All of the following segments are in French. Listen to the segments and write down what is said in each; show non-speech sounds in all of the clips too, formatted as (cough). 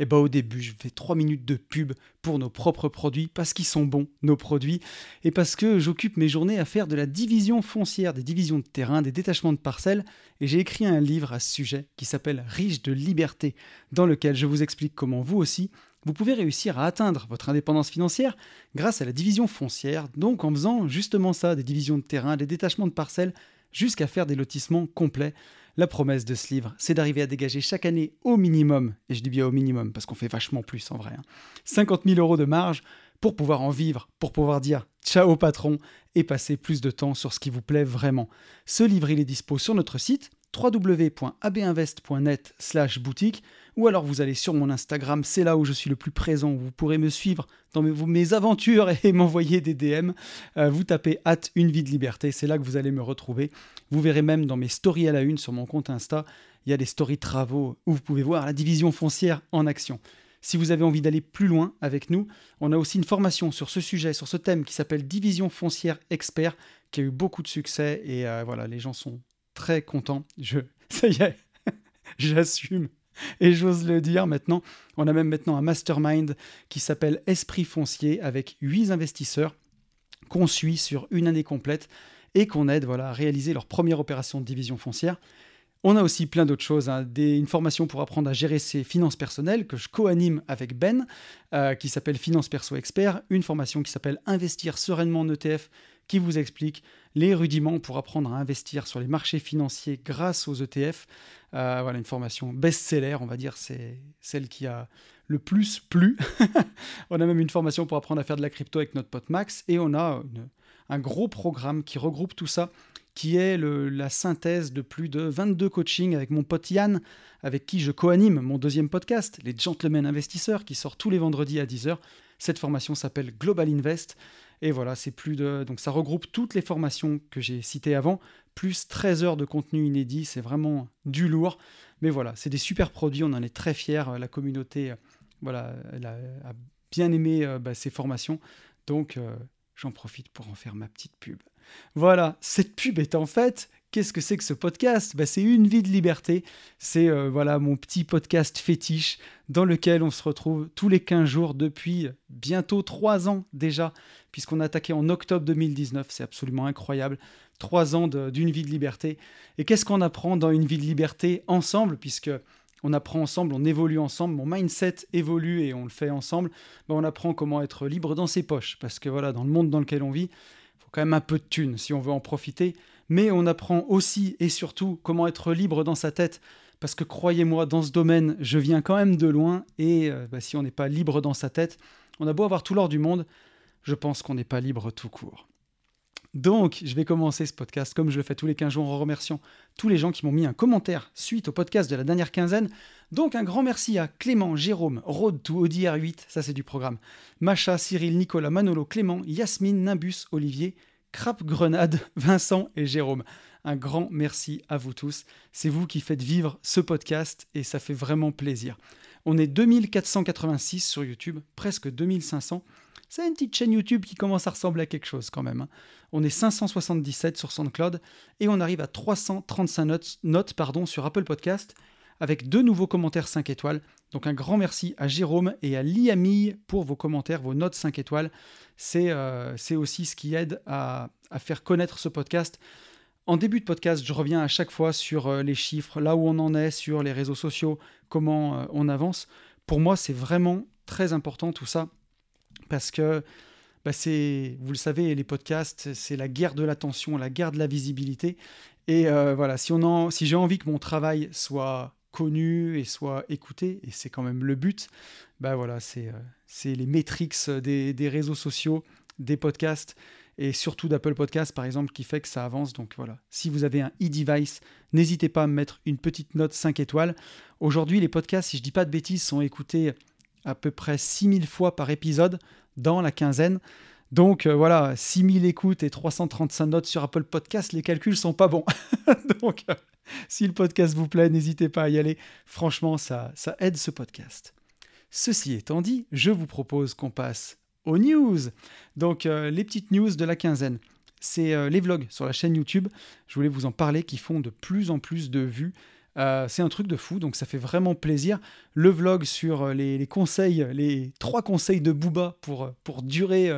et eh ben, au début, je fais 3 minutes de pub pour nos propres produits parce qu'ils sont bons, nos produits, et parce que j'occupe mes journées à faire de la division foncière, des divisions de terrain, des détachements de parcelles, et j'ai écrit un livre à ce sujet qui s'appelle Riche de liberté, dans lequel je vous explique comment vous aussi, vous pouvez réussir à atteindre votre indépendance financière grâce à la division foncière, donc en faisant justement ça, des divisions de terrain, des détachements de parcelles, jusqu'à faire des lotissements complets la promesse de ce livre, c'est d'arriver à dégager chaque année au minimum, et je dis bien au minimum parce qu'on fait vachement plus en vrai, 50 hein, 000 euros de marge pour pouvoir en vivre, pour pouvoir dire ciao patron et passer plus de temps sur ce qui vous plaît vraiment. Ce livre, il est dispo sur notre site www.abinvest.net slash boutique ou alors vous allez sur mon Instagram, c'est là où je suis le plus présent, vous pourrez me suivre dans mes, aventures (laughs) et m'envoyer des DM. Euh, vous tapez hâte une vie de liberté, c'est là que vous allez me retrouver. Vous verrez même dans mes stories à la une sur mon compte Insta, il y a des stories travaux où vous pouvez voir la division foncière en action. Si vous avez envie d'aller plus loin avec nous, on a aussi une formation sur ce sujet, sur ce thème qui s'appelle Division foncière expert, qui a eu beaucoup de succès et euh, voilà, les gens sont très content. Je, (laughs) ça y est, (laughs) j'assume. Et j'ose le dire maintenant, on a même maintenant un mastermind qui s'appelle Esprit foncier avec huit investisseurs qu'on suit sur une année complète et qu'on aide voilà, à réaliser leur première opération de division foncière. On a aussi plein d'autres choses, hein. des, une formation pour apprendre à gérer ses finances personnelles que je co-anime avec Ben, euh, qui s'appelle Finance Perso Expert, une formation qui s'appelle Investir sereinement en ETF, qui vous explique les rudiments pour apprendre à investir sur les marchés financiers grâce aux ETF. Euh, voilà, une formation best-seller, on va dire, c'est celle qui a le plus plu. (laughs) on a même une formation pour apprendre à faire de la crypto avec notre pote Max, et on a un gros programme qui regroupe tout ça qui est la synthèse de plus de 22 coachings avec mon pote Yann, avec qui je co-anime mon deuxième podcast, Les Gentlemen Investisseurs, qui sort tous les vendredis à 10h. Cette formation s'appelle Global Invest. Et voilà, c'est plus de. Donc ça regroupe toutes les formations que j'ai citées avant, plus 13 heures de contenu inédit. C'est vraiment du lourd. Mais voilà, c'est des super produits. On en est très fiers. La communauté voilà, a, bien aimé euh, bah, ces formations. Donc euh, j'en profite pour en faire ma petite pub. Voilà, cette pub est en fait Qu'est-ce que c'est que ce podcast? Bah, C'est une vie de liberté. C'est euh, voilà mon petit podcast fétiche dans lequel on se retrouve tous les 15 jours depuis bientôt 3 ans déjà, puisqu'on a attaqué en octobre 2019. C'est absolument incroyable. 3 ans d'une vie de liberté. Et qu'est-ce qu'on apprend dans une vie de liberté ensemble, puisque on apprend ensemble, on évolue ensemble, mon mindset évolue et on le fait ensemble. Bah, on apprend comment être libre dans ses poches, parce que voilà, dans le monde dans lequel on vit, il faut quand même un peu de thunes si on veut en profiter mais on apprend aussi et surtout comment être libre dans sa tête. Parce que croyez-moi, dans ce domaine, je viens quand même de loin, et euh, bah, si on n'est pas libre dans sa tête, on a beau avoir tout l'or du monde, je pense qu'on n'est pas libre tout court. Donc, je vais commencer ce podcast comme je le fais tous les 15 jours en remerciant tous les gens qui m'ont mis un commentaire suite au podcast de la dernière quinzaine. Donc, un grand merci à Clément, Jérôme, Road to ODR 8, ça c'est du programme, Macha, Cyril, Nicolas, Manolo, Clément, Yasmine, Nimbus, Olivier, Crap Grenade, (laughs) Vincent et Jérôme. Un grand merci à vous tous. C'est vous qui faites vivre ce podcast et ça fait vraiment plaisir. On est 2486 sur YouTube, presque 2500. C'est une petite chaîne YouTube qui commence à ressembler à quelque chose quand même. Hein. On est 577 sur SoundCloud et on arrive à 335 notes, notes pardon, sur Apple Podcast avec deux nouveaux commentaires 5 étoiles. Donc un grand merci à Jérôme et à Liamille pour vos commentaires, vos notes 5 étoiles. Euh, c'est aussi ce qui aide à, faire connaître ce podcast. En début de podcast, je reviens à chaque fois sur euh, les chiffres, là où on en est, sur les réseaux sociaux, comment euh, on avance. Pour moi, c'est vraiment très important tout ça, parce que bah, vous le savez, les podcasts, c'est la guerre de l'attention, la guerre de la visibilité. Et voilà, si, on si j'ai envie que mon travail soit connu et soit écouté, et c'est quand même le but, bah voilà, c'est euh, les métriques des, des, réseaux sociaux, des podcasts, et surtout d'Apple Podcasts par exemple, qui fait que ça avance. Donc voilà, si vous avez un e-device, n'hésitez pas à mettre une petite note 5 étoiles. Aujourd'hui, les podcasts, si je dis pas de bêtises, sont écoutés à peu près 6000 fois par épisode dans la quinzaine. Donc voilà, 6000 écoutes et 335 notes sur Apple Podcast, les calculs sont pas bons. (laughs) Donc si le podcast vous plaît, n'hésitez pas à y aller. Franchement, ça, ça aide ce podcast. Ceci étant dit, je vous propose qu'on passe aux news. Donc les petites news de la quinzaine c'est euh, les vlogs sur la chaîne YouTube. Je voulais vous en parler qui font de plus en plus de vues. Euh, c'est un truc de fou, donc ça fait vraiment plaisir. Le vlog sur euh, les, conseils, les trois conseils de Booba pour, pour durer,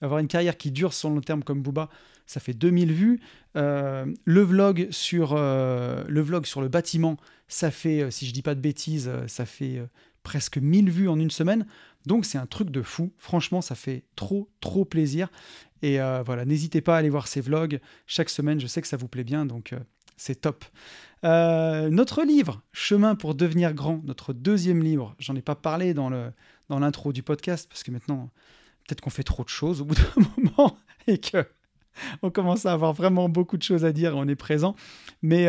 avoir une carrière qui dure sur le long terme comme Booba, ça fait 2000 vues. le, vlog sur, le vlog sur le bâtiment, ça fait, si je dis pas de bêtises, ça fait presque 1000 vues en une semaine. Donc c'est un truc de fou. Franchement, ça fait trop, trop plaisir. Et euh, voilà, n'hésitez pas à aller voir ces vlogs. Chaque semaine, je sais que ça vous plaît bien, donc euh, c'est top. Euh, notre livre, Chemin pour devenir grand, notre deuxième livre, j'en ai pas parlé dans l'intro dans du podcast, parce que maintenant, peut-être qu'on fait trop de choses au bout d'un (laughs) moment et que (laughs) on commence à avoir vraiment beaucoup de choses à dire, on est présent. Mais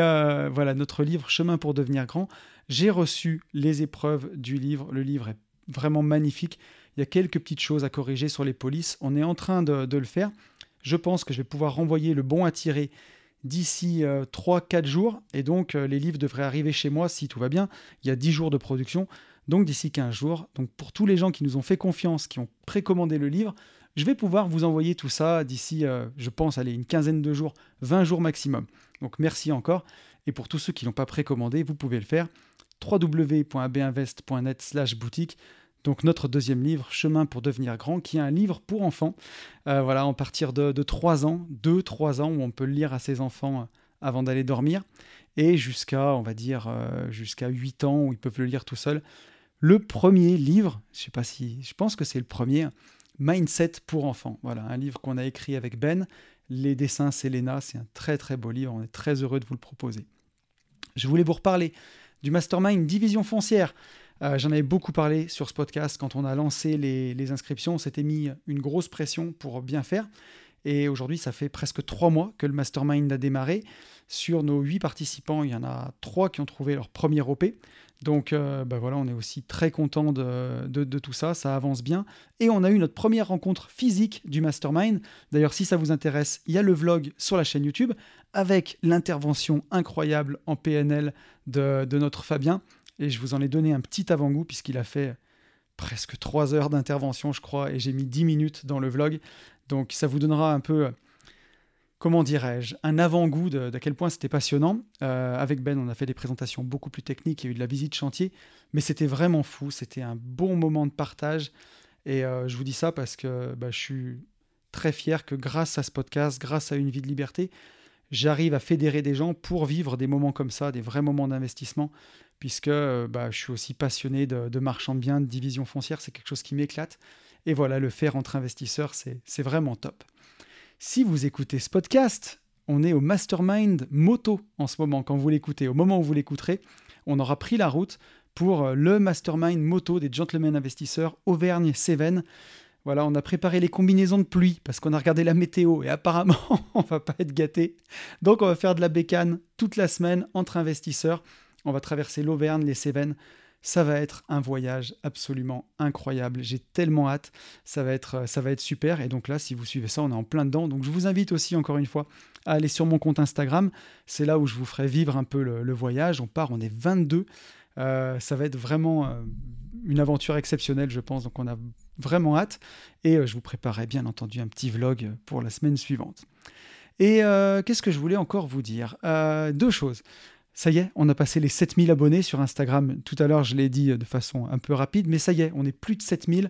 voilà, notre livre, Chemin pour devenir grand, j'ai reçu les épreuves du livre. Le livre est vraiment magnifique. Il y a quelques petites choses à corriger sur les polices. On est en train de, le faire. Je pense que je vais pouvoir renvoyer le bon à tirer d'ici 3-4 euh, jours. Et donc, euh, les livres devraient arriver chez moi si tout va bien. Il y a 10 jours de production. Donc, d'ici 15 jours. Donc, pour tous les gens qui nous ont fait confiance, qui ont précommandé le livre, je vais pouvoir vous envoyer tout ça d'ici, euh, je pense, allez, une quinzaine de jours, 20 jours maximum. Donc, merci encore. Et pour tous ceux qui n'ont pas précommandé, vous pouvez le faire www.binvest.net slash boutique donc notre deuxième livre, Chemin pour devenir grand, qui est un livre pour enfants. Euh, voilà, en partir de, 3 ans, 2-3 ans, où on peut le lire à ses enfants euh, avant d'aller dormir, et jusqu'à, on va dire, jusqu'à 8 ans, où ils peuvent le lire tout seuls. Le premier livre, je sais pas si, je pense que c'est le premier, Mindset pour enfants. Voilà, un livre qu'on a écrit avec Ben. Les dessins, c'est c'est un très très beau livre, on est très heureux de vous le proposer. Je voulais vous reparler du Mastermind Division Foncière. Euh, j'en avais beaucoup parlé sur ce podcast quand on a lancé les, inscriptions. On s'était mis une grosse pression pour bien faire. Et aujourd'hui, ça fait presque trois mois que le mastermind a démarré. Sur nos huit participants, il y en a trois qui ont trouvé leur premier OP. Donc euh, bah voilà, on est aussi très content de, tout ça, ça avance bien. Et on a eu notre première rencontre physique du mastermind. D'ailleurs, si ça vous intéresse, il y a le vlog sur la chaîne YouTube avec l'intervention incroyable en PNL de, de notre Fabien. Et je vous en ai donné un petit avant-goût puisqu'il a fait presque trois heures d'intervention, je crois, et j'ai mis 10 minutes dans le vlog. Donc ça vous donnera un peu, comment dirais-je, un avant-goût de, quel point c'était passionnant. Euh, avec Ben, on a fait des présentations beaucoup plus techniques, il y a eu de la visite chantier, mais c'était vraiment fou, c'était un bon moment de partage. Et euh, je vous dis ça parce que bah, je suis très fier que grâce à ce podcast, grâce à une vie de liberté, j'arrive à fédérer des gens pour vivre des moments comme ça, des vrais moments d'investissement puisque euh, bah, je suis aussi passionné de, de marchand de biens, de division foncière, c'est quelque chose qui m'éclate. Et voilà, le faire entre investisseurs, c'est vraiment top. Si vous écoutez ce podcast, on est au mastermind moto en ce moment, quand vous l'écoutez. Au moment où vous l'écouterez, on aura pris la route pour euh, le mastermind moto des gentlemen investisseurs Auvergne-Cévennes. Voilà, on a préparé les combinaisons de pluie parce qu'on a regardé la météo et apparemment (laughs) on va pas être gâté. Donc on va faire de la bécane toute la semaine entre investisseurs. On va traverser l'Auvergne, les Cévennes. Ça va être un voyage absolument incroyable. J'ai tellement hâte. Ça va, être, euh, ça va être super. Et donc là, si vous suivez ça, on est en plein dedans. Donc je vous invite aussi, encore une fois, à aller sur mon compte Instagram. C'est là où je vous ferai vivre un peu le, voyage. On part, on est 22. Euh, ça va être vraiment euh, une aventure exceptionnelle, je pense. Donc on a vraiment hâte. Et je vous préparerai bien entendu un petit vlog pour la semaine suivante. Et qu'est-ce que je voulais encore vous dire? Deux choses. Ça y est, on a passé les 7000 abonnés sur Instagram. Tout à l'heure, je l'ai dit de façon un peu rapide, mais ça y est, on est plus de 7000.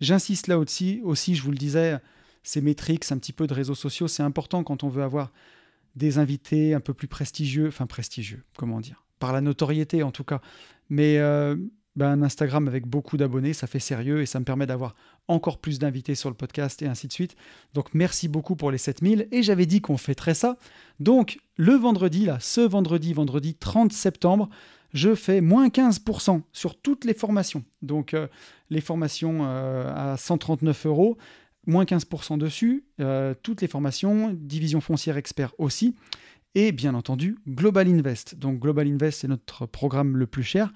J'insiste là aussi, aussi, je vous le disais, ces métriques, un petit peu de réseaux sociaux, c'est important quand on veut avoir des invités un peu plus prestigieux, enfin prestigieux, comment dire, par la notoriété en tout cas. Mais euh, ben, un Instagram avec beaucoup d'abonnés, ça fait sérieux et ça me permet d'avoir encore plus d'invités sur le podcast et ainsi de suite. Donc merci beaucoup pour les 7000 et j'avais dit qu'on fêterait ça. Donc le vendredi, là, ce vendredi, vendredi 30 septembre, je fais moins 15% sur toutes les formations. Donc euh, les formations euh, à 139 euros, moins 15% dessus, euh, toutes les formations, division foncière expert aussi. Et bien entendu, Global Invest. Donc Global Invest, c'est notre programme le plus cher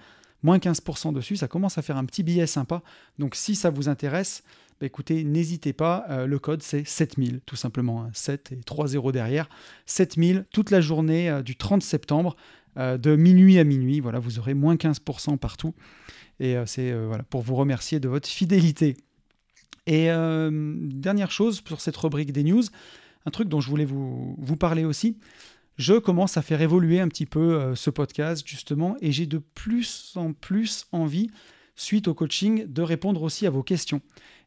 moins 15% dessus, ça commence à faire un petit billet sympa. Donc si ça vous intéresse, bah, écoutez, n'hésitez pas, euh, le code c'est 7000 tout simplement, 7 hein. et 3 0 derrière. 7000 toute la journée euh, du 30 septembre, euh, de minuit à minuit, voilà, vous aurez moins 15% partout. Et c'est voilà, pour vous remercier de votre fidélité. Et dernière chose sur cette rubrique des news, un truc dont je voulais vous, vous parler aussi, je commence à faire évoluer un petit peu ce podcast justement et j'ai de plus en plus envie, suite au coaching, de répondre aussi à vos questions.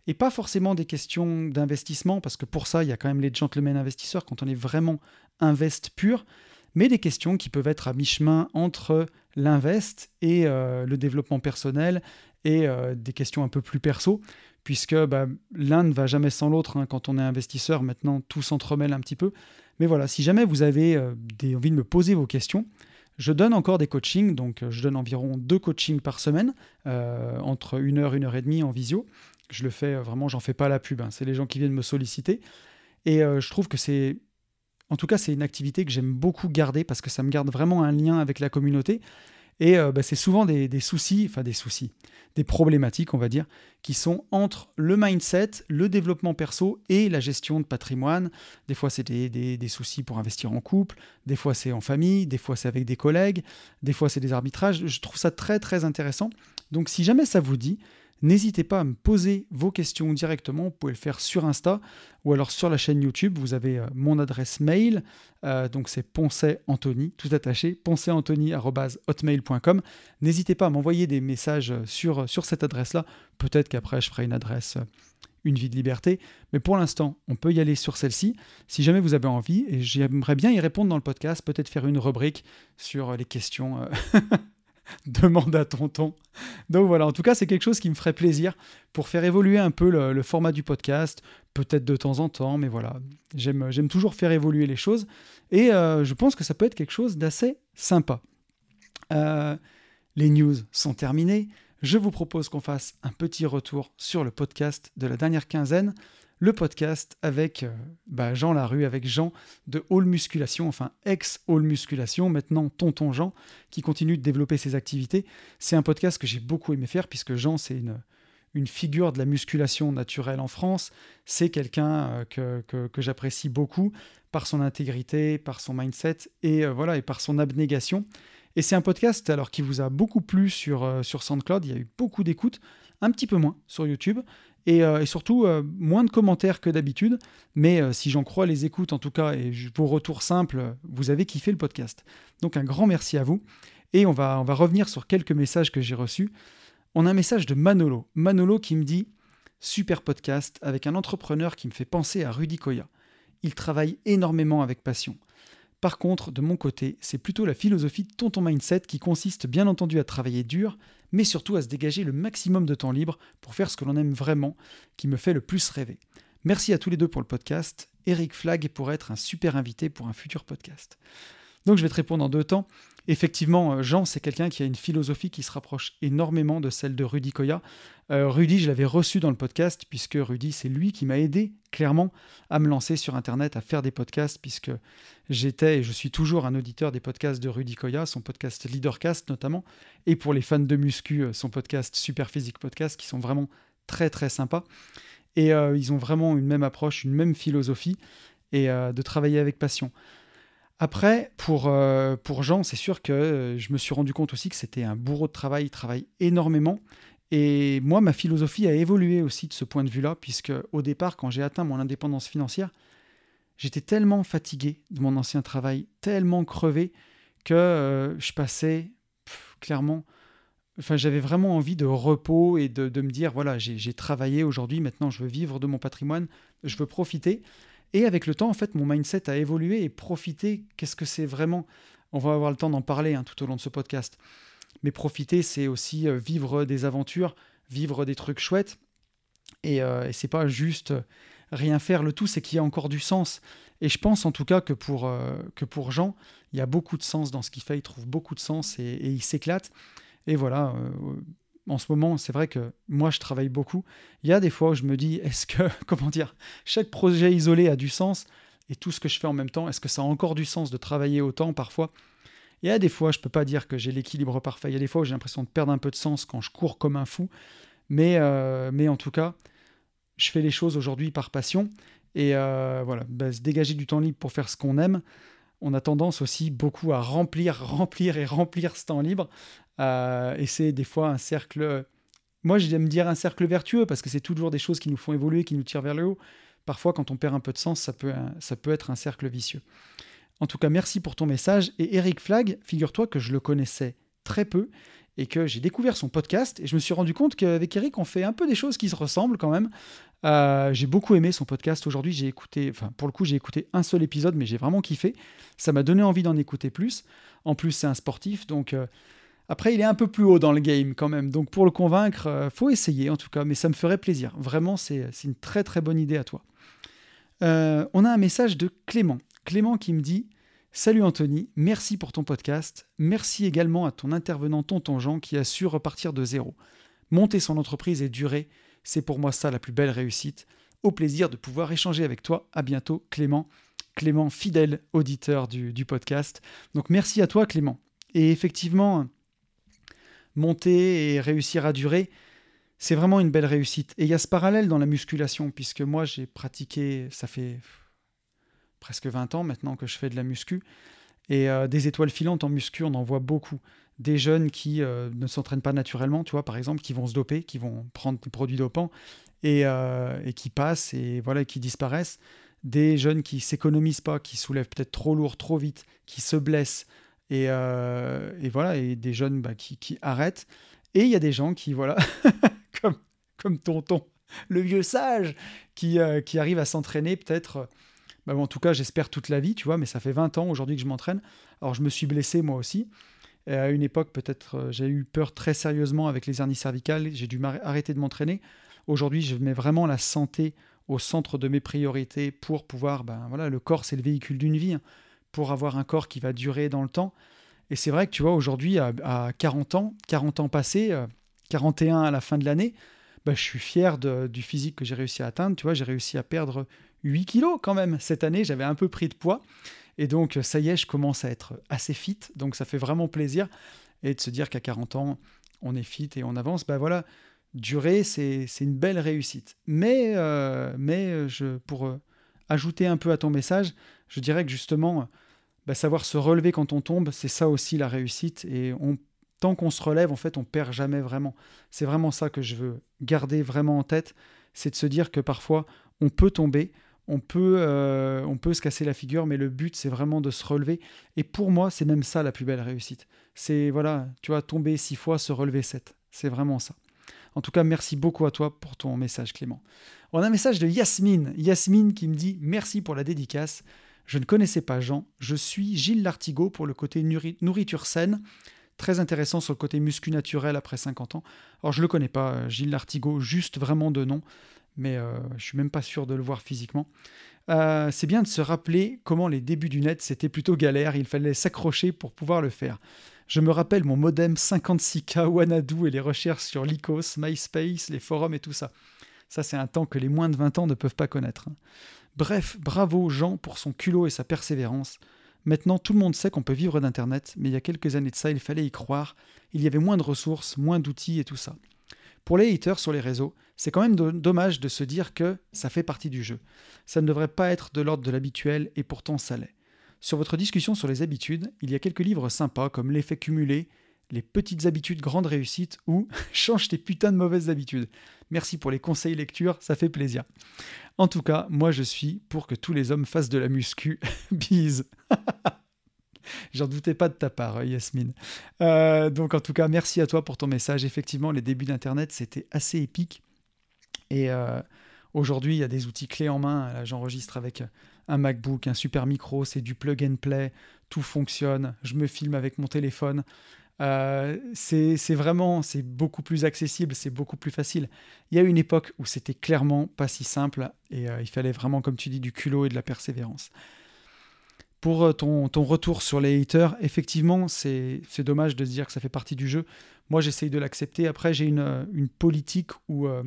Et pas forcément des questions d'investissement, parce que pour ça, il y a quand même les gentlemen investisseurs quand on est vraiment invest pur, mais des questions qui peuvent être à mi-chemin entre l'invest et euh, le développement personnel et euh, des questions un peu plus perso, puisque bah, l'un ne va jamais sans l'autre. Hein. quand on est investisseur, maintenant, tout s'entremêle un petit peu. Mais voilà, si jamais vous avez euh, envie de me poser vos questions, je donne encore des coachings, donc je donne environ deux coachings par semaine, entre une heure, une heure et demie en visio. Je le fais euh, vraiment, j'en fais pas la pub. Hein. C'est les gens qui viennent me solliciter. Et euh, je trouve que c'est. En tout cas, c'est une activité que j'aime beaucoup garder parce que ça me garde vraiment un lien avec la communauté. Et euh, bah, c'est souvent des, soucis, enfin des soucis, des problématiques, on va dire, qui sont entre le mindset, le développement perso et la gestion de patrimoine. Des fois, c'est des, des, soucis pour investir en couple, des fois, c'est en famille, des fois, c'est avec des collègues, des fois, c'est des arbitrages. Je trouve ça très, très intéressant. Donc, si jamais ça vous dit, N'hésitez pas à me poser vos questions directement. Vous pouvez le faire sur Insta ou alors sur la chaîne YouTube. Vous avez euh, mon adresse mail. Euh, donc c'est Poncet Anthony, tout attaché, ponceanthony.hotmail.com. N'hésitez pas à m'envoyer des messages sur, sur cette adresse-là. Peut-être qu'après, je ferai une adresse euh, une vie de liberté. Mais pour l'instant, on peut y aller sur celle-ci. Si jamais vous avez envie, et j'aimerais bien y répondre dans le podcast, peut-être faire une rubrique sur les questions (laughs) (laughs) demande à tonton. Donc voilà, en tout cas, c'est quelque chose qui me ferait plaisir pour faire évoluer un peu le, format du podcast, peut-être de temps en temps, mais voilà, j'aime toujours faire évoluer les choses et euh, je pense que ça peut être quelque chose d'assez sympa. Euh, les news sont terminées. Je vous propose qu'on fasse un petit retour sur le podcast de la dernière quinzaine le podcast avec euh, bah, Jean Larue, avec Jean de Hall Musculation, enfin ex-Hall Musculation, maintenant Tonton Jean, qui continue de développer ses activités. C'est un podcast que j'ai beaucoup aimé faire, puisque Jean, c'est une, une figure de la musculation naturelle en France. C'est quelqu'un euh, que, j'apprécie beaucoup par son intégrité, par son mindset et, euh, voilà, et par son abnégation. Et c'est un podcast alors qui vous a beaucoup plu sur, sur SoundCloud. Il y a eu beaucoup d'écoutes, un petit peu moins sur YouTube. Euh, et, surtout euh, moins de commentaires que d'habitude. Mais euh, si j'en crois les écoutes en tout cas et vos retours simples, vous avez kiffé le podcast. Donc un grand merci à vous. Et on va, on va revenir sur quelques messages que j'ai reçus. On a un message de Manolo. Manolo qui me dit Super podcast avec un entrepreneur qui me fait penser à Rudy Koya. Il travaille énormément avec passion. Par contre, de mon côté, c'est plutôt la philosophie de Tonton Mindset qui consiste bien entendu à travailler dur, mais surtout à se dégager le maximum de temps libre pour faire ce que l'on aime vraiment, qui me fait le plus rêver. Merci à tous les deux pour le podcast. Eric Flag pourrait être un super invité pour un futur podcast. Donc je vais te répondre en deux temps. Effectivement, euh, Jean, c'est quelqu'un qui a une philosophie qui se rapproche énormément de celle de Rudy Koya. Euh, Rudy, je l'avais reçu dans le podcast, puisque Rudy, c'est lui qui m'a aidé clairement à me lancer sur Internet, à faire des podcasts, puisque j'étais et je suis toujours un auditeur des podcasts de Rudy Koya, son podcast Leadercast notamment, et pour les fans de muscu, euh, son podcast Super Physique Podcast, qui sont vraiment très très sympas. Et ils ont vraiment une même approche, une même philosophie, et de travailler avec passion. Après, pour, euh, pour Jean, c'est sûr que euh, je me suis rendu compte aussi que c'était un bourreau de travail, il travaille énormément. Et moi, ma philosophie a évolué aussi de ce point de vue-là, puisque au départ, quand j'ai atteint mon indépendance financière, j'étais tellement fatigué de mon ancien travail, tellement crevé, que euh, je passais clairement... Enfin, j'avais vraiment envie de repos et de, de me dire, voilà, j'ai travaillé aujourd'hui, maintenant je veux vivre de mon patrimoine, je veux profiter. Et avec le temps, en fait, mon mindset a évolué et profiter, qu'est-ce que c'est vraiment? On va avoir le temps d'en parler hein, tout au long de ce podcast. Mais profiter, c'est aussi euh, vivre des aventures, vivre des trucs chouettes. Et, euh, et c'est pas juste rien faire. Le tout, c'est qu'il y a encore du sens. Et je pense en tout cas que pour, euh, que pour Jean, il y a beaucoup de sens dans ce qu'il fait. Il trouve beaucoup de sens et il s'éclate. Et voilà, en ce moment, c'est vrai que moi, je travaille beaucoup. Il y a des fois où je me dis, est-ce que, (laughs) comment dire, chaque projet isolé a du sens et tout ce que je fais en même temps, est-ce que ça a encore du sens de travailler autant parfois? Il y a des fois, je ne peux pas dire que j'ai l'équilibre parfait. Il y a des fois où j'ai l'impression de perdre un peu de sens quand je cours comme un fou. Mais, euh, en tout cas, je fais les choses aujourd'hui par passion. Et euh, voilà, bah, se dégager du temps libre pour faire ce qu'on aime, on a tendance aussi beaucoup à remplir, remplir et remplir ce temps libre. Euh, et c'est des fois un cercle, moi j'aime dire un cercle vertueux parce que c'est toujours des choses qui nous font évoluer, qui nous tirent vers le haut. Parfois, quand on perd un peu de sens, ça peut, ça peut être un cercle vicieux. En tout cas, merci pour ton message. Et Eric Flag, figure-toi que je le connaissais très peu et que j'ai découvert son podcast et je me suis rendu compte qu'avec Eric, on fait un peu des choses qui se ressemblent quand même. Euh, j'ai beaucoup aimé son podcast aujourd'hui. J'ai écouté, enfin pour le coup, j'ai écouté un seul épisode, mais j'ai vraiment kiffé. Ça m'a donné envie d'en écouter plus. En plus, c'est un sportif, donc euh, après, il est un peu plus haut dans le game quand même. Donc pour le convaincre, euh, faut essayer en tout cas. Mais ça me ferait plaisir. Vraiment, c'est une très très bonne idée à toi. on a un message de Clément. Clément qui me dit Salut Anthony, merci pour ton podcast. Merci également à ton intervenant Tonton Jean qui a su repartir de zéro. Monter son entreprise et durer, c'est pour moi ça la plus belle réussite. Au plaisir de pouvoir échanger avec toi. À bientôt, Clément. Clément, fidèle auditeur du, du podcast. Donc merci à toi, Clément. Et effectivement, monter et réussir à durer, c'est vraiment une belle réussite. Et il y a ce parallèle dans la musculation, puisque moi j'ai pratiqué, ça fait presque 20 ans maintenant que je fais de la muscu. Et euh, des étoiles filantes en muscu, on en voit beaucoup. Des jeunes qui euh, ne s'entraînent pas naturellement, tu vois, par exemple, qui vont se doper, qui vont prendre des produits dopants et, euh, et qui passent et voilà, qui disparaissent. Des jeunes qui s'économisent pas, qui soulèvent peut-être trop lourd, trop vite, qui se blessent et, et voilà, et des jeunes bah, qui, qui, arrêtent. Et il y a des gens qui, voilà, (laughs) comme, comme tonton, le vieux sage, qui, qui arrive à s'entraîner peut-être bah, en tout cas, j'espère toute la vie, tu vois, mais ça fait 20 ans aujourd'hui que je m'entraîne. Alors, je me suis blessé moi aussi. Et à une époque, peut-être, euh, j'ai eu peur très sérieusement avec les hernies cervicales. J'ai dû arrêter de m'entraîner. Aujourd'hui, je mets vraiment la santé au centre de mes priorités pour pouvoir. Ben voilà, le corps, c'est le véhicule d'une vie. Hein, pour avoir un corps qui va durer dans le temps. Et c'est vrai que tu vois, aujourd'hui, à, 40 ans, 40 ans passés, 41 euh, à la fin de l'année, ben, je suis fier du physique que j'ai réussi à atteindre. Tu vois, j'ai réussi à perdre 8 kilos quand même. Cette année, j'avais un peu pris de poids. Et donc, ça y est, je commence à être assez fit. Donc, ça fait vraiment plaisir. Et de se dire qu'à 40 ans, on est fit et on avance. Ben voilà, durer, c'est une belle réussite. Mais, euh, mais je, pour euh, ajouter un peu à ton message, je dirais que justement, ben, savoir se relever quand on tombe, c'est ça aussi la réussite. Et tant qu'on se relève, en fait, on perd jamais vraiment. C'est vraiment ça que je veux garder vraiment en tête. C'est de se dire que parfois, on peut tomber, on peut, euh, on peut se casser la figure, mais le but, c'est vraiment de se relever. Et pour moi, c'est même ça la plus belle réussite. C'est, voilà, tu vois, tomber six fois, se relever sept. C'est vraiment ça. En tout cas, merci beaucoup à toi pour ton message, Clément. On a un message de Yasmine. Yasmine qui me dit Merci pour la dédicace. Je ne connaissais pas Jean. Je suis Gilles Lartigot pour le côté nourriture saine. Très intéressant sur le côté muscu naturel après 50 ans. Alors, je ne le connais pas, euh, Gilles Lartigot, juste vraiment de nom mais je euh, je suis même pas sûr de le voir physiquement. Euh, c'est bien de se rappeler comment les débuts du net c'était plutôt galère, il fallait s'accrocher pour pouvoir le faire. Je me rappelle mon modem 56K Wanadu et les recherches sur Lycos, MySpace, les forums et tout ça. Ça, c'est un temps que les moins de 20 ans ne peuvent pas connaître. Bref, bravo Jean pour son culot et sa persévérance. Maintenant, tout le monde sait qu'on peut vivre d'Internet, mais il y a quelques années de ça, il fallait y croire. Il y avait moins de ressources, moins d'outils et tout ça. Pour les haters sur les réseaux, c'est quand même dommage de se dire que ça fait partie du jeu. Ça ne devrait pas être de l'ordre de l'habituel et pourtant ça l'est. Sur votre discussion sur les habitudes, il y a quelques livres sympas comme L'effet cumulé, Les petites habitudes, grande réussite ou (laughs) Change tes putains de mauvaises habitudes. Merci pour les conseils lecture, ça fait plaisir. En tout cas, moi je suis pour que tous les hommes fassent de la muscu. (laughs) Bise (laughs) (laughs) J'en doutais pas de ta part, euh, Yasmine. Euh, donc en tout cas, merci à toi pour ton message. Effectivement, les débuts d'Internet, c'était assez épique. Et euh, aujourd'hui, il y a des outils clés en main. j'enregistre avec un MacBook, un super micro, c'est du plug and play, tout fonctionne. Je me filme avec mon téléphone. c'est vraiment, c'est beaucoup plus accessible, c'est beaucoup plus facile. Il y a une époque où c'était clairement pas si simple et il fallait vraiment, comme tu dis, du culot et de la persévérance. Pour euh, ton, retour sur les haters, effectivement, c'est dommage de se dire que ça fait partie du jeu. Moi, j'essaye de l'accepter. Après, j'ai une, euh, politique où euh,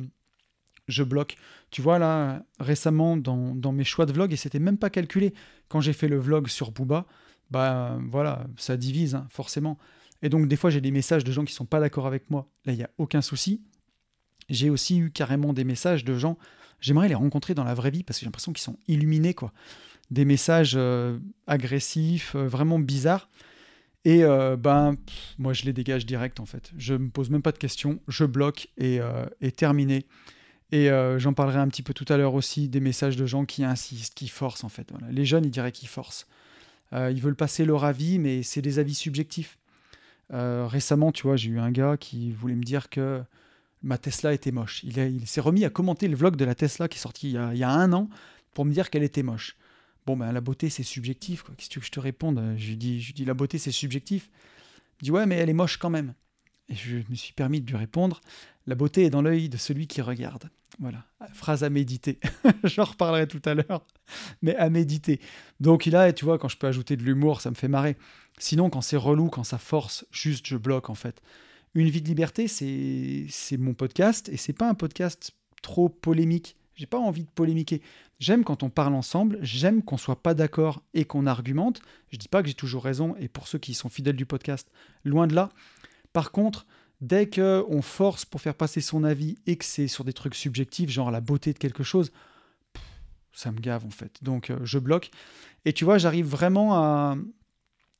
je bloque. Tu vois, là, récemment, dans, mes choix de vlog, et c'était même pas calculé, quand j'ai fait le vlog sur Booba, bah voilà, ça divise, hein, forcément. Et donc, des fois, j'ai des messages de gens qui sont pas d'accord avec moi. Là, il n'y a aucun souci. J'ai aussi eu carrément des messages de gens J'aimerais les rencontrer dans la vraie vie parce que j'ai l'impression qu'ils sont illuminés, quoi. Des messages euh, agressifs, euh, vraiment bizarres. Et euh, ben, moi, je les dégage direct, en fait. Je me pose même pas de questions, je bloque et, terminé. Et j'en parlerai un petit peu tout à l'heure aussi des messages de gens qui insistent, qui forcent, en fait. Les jeunes, ils diraient qu'ils forcent. ils veulent passer leur avis, mais c'est des avis subjectifs. récemment, tu vois, j'ai eu un gars qui voulait me dire que ma Tesla était moche. Il s'est remis à commenter le vlog de la Tesla qui est sorti il y a, un an pour me dire qu'elle était moche. Bon, ben la beauté, c'est subjectif. Qu'est-ce que tu veux que je te réponde? Je lui, dis, je dis, la beauté, c'est subjectif. Il dit, ouais, mais elle est moche quand même. Et je me suis permis de lui répondre, la beauté est dans l'œil de celui qui regarde. Voilà, phrase à méditer. (laughs) J'en reparlerai tout à l'heure, mais à méditer. Donc a, tu vois, quand je peux ajouter de l'humour, ça me fait marrer. Sinon, quand c'est relou, quand ça force, juste je bloque en fait. Une vie de liberté, c'est mon podcast et c'est pas un podcast trop polémique. J'ai pas envie de polémiquer. J'aime quand on parle ensemble, j'aime qu'on soit pas d'accord et qu'on argumente. Je dis pas que j'ai toujours raison et pour ceux qui sont fidèles du podcast, loin de là. Par contre, dès que on force pour faire passer son avis et que c'est sur des trucs subjectifs, genre la beauté de quelque chose, ça me gave en fait. Donc euh, je bloque. Et tu vois, j'arrive vraiment à,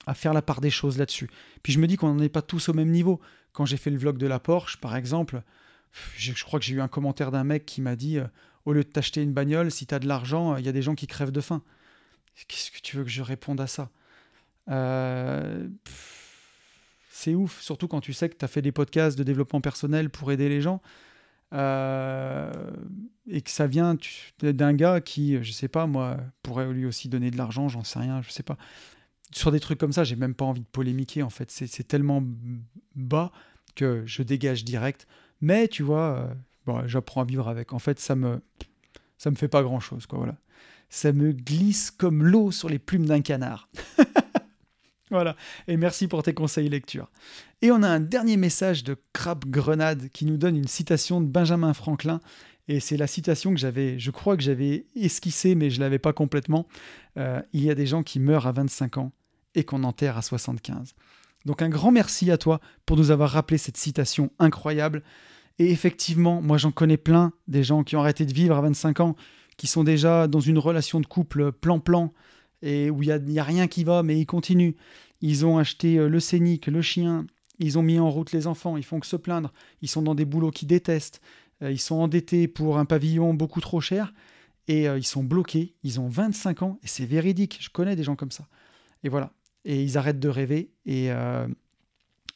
à faire la part des choses là-dessus. Puis je me dis qu'on n'en est pas tous au même niveau. Quand j'ai fait le vlog de la Porsche, par exemple, je, crois que j'ai eu un commentaire d'un mec qui m'a dit euh, au lieu de t'acheter une bagnole, si tu as de l'argent, il y a des gens qui crèvent de faim. Qu'est-ce que tu veux que je réponde à ça? Euh, C'est ouf, surtout quand tu sais que tu as fait des podcasts de développement personnel pour aider les gens. Euh, et que ça vient d'un gars qui, je sais pas, moi, pourrait lui aussi donner de l'argent, j'en sais rien, je sais pas sur des trucs comme ça, j'ai même pas envie de polémiquer en fait. C'est tellement bas que je dégage direct. Mais tu vois, euh, j'apprends à vivre avec. En fait, ça me ça me fait pas grand chose quoi. Voilà, ça me glisse comme l'eau sur les plumes d'un canard. (laughs) voilà. Et merci pour tes conseils lecture. Et on a un dernier message de Crab Grenade qui nous donne une citation de Benjamin Franklin et c'est la citation que j'avais, je crois que j'avais esquissée, mais je l'avais pas complètement. Euh, il y a des gens qui meurent à 25 ans et qu'on enterre à 75. Donc un grand merci à toi pour nous avoir rappelé cette citation incroyable. Et effectivement, moi j'en connais plein des gens qui ont arrêté de vivre à 25 ans, qui sont déjà dans une relation de couple plan-plan, et où il n'y a, rien qui va, mais ils continuent. Ils ont acheté euh, le scénic, le chien, ils ont mis en route les enfants, ils font que se plaindre, ils sont dans des boulots qu'ils détestent, euh, ils sont endettés pour un pavillon beaucoup trop cher, et euh, ils sont bloqués, ils ont 25 ans, et c'est véridique, je connais des gens comme ça. Et voilà, et ils arrêtent de rêver et, et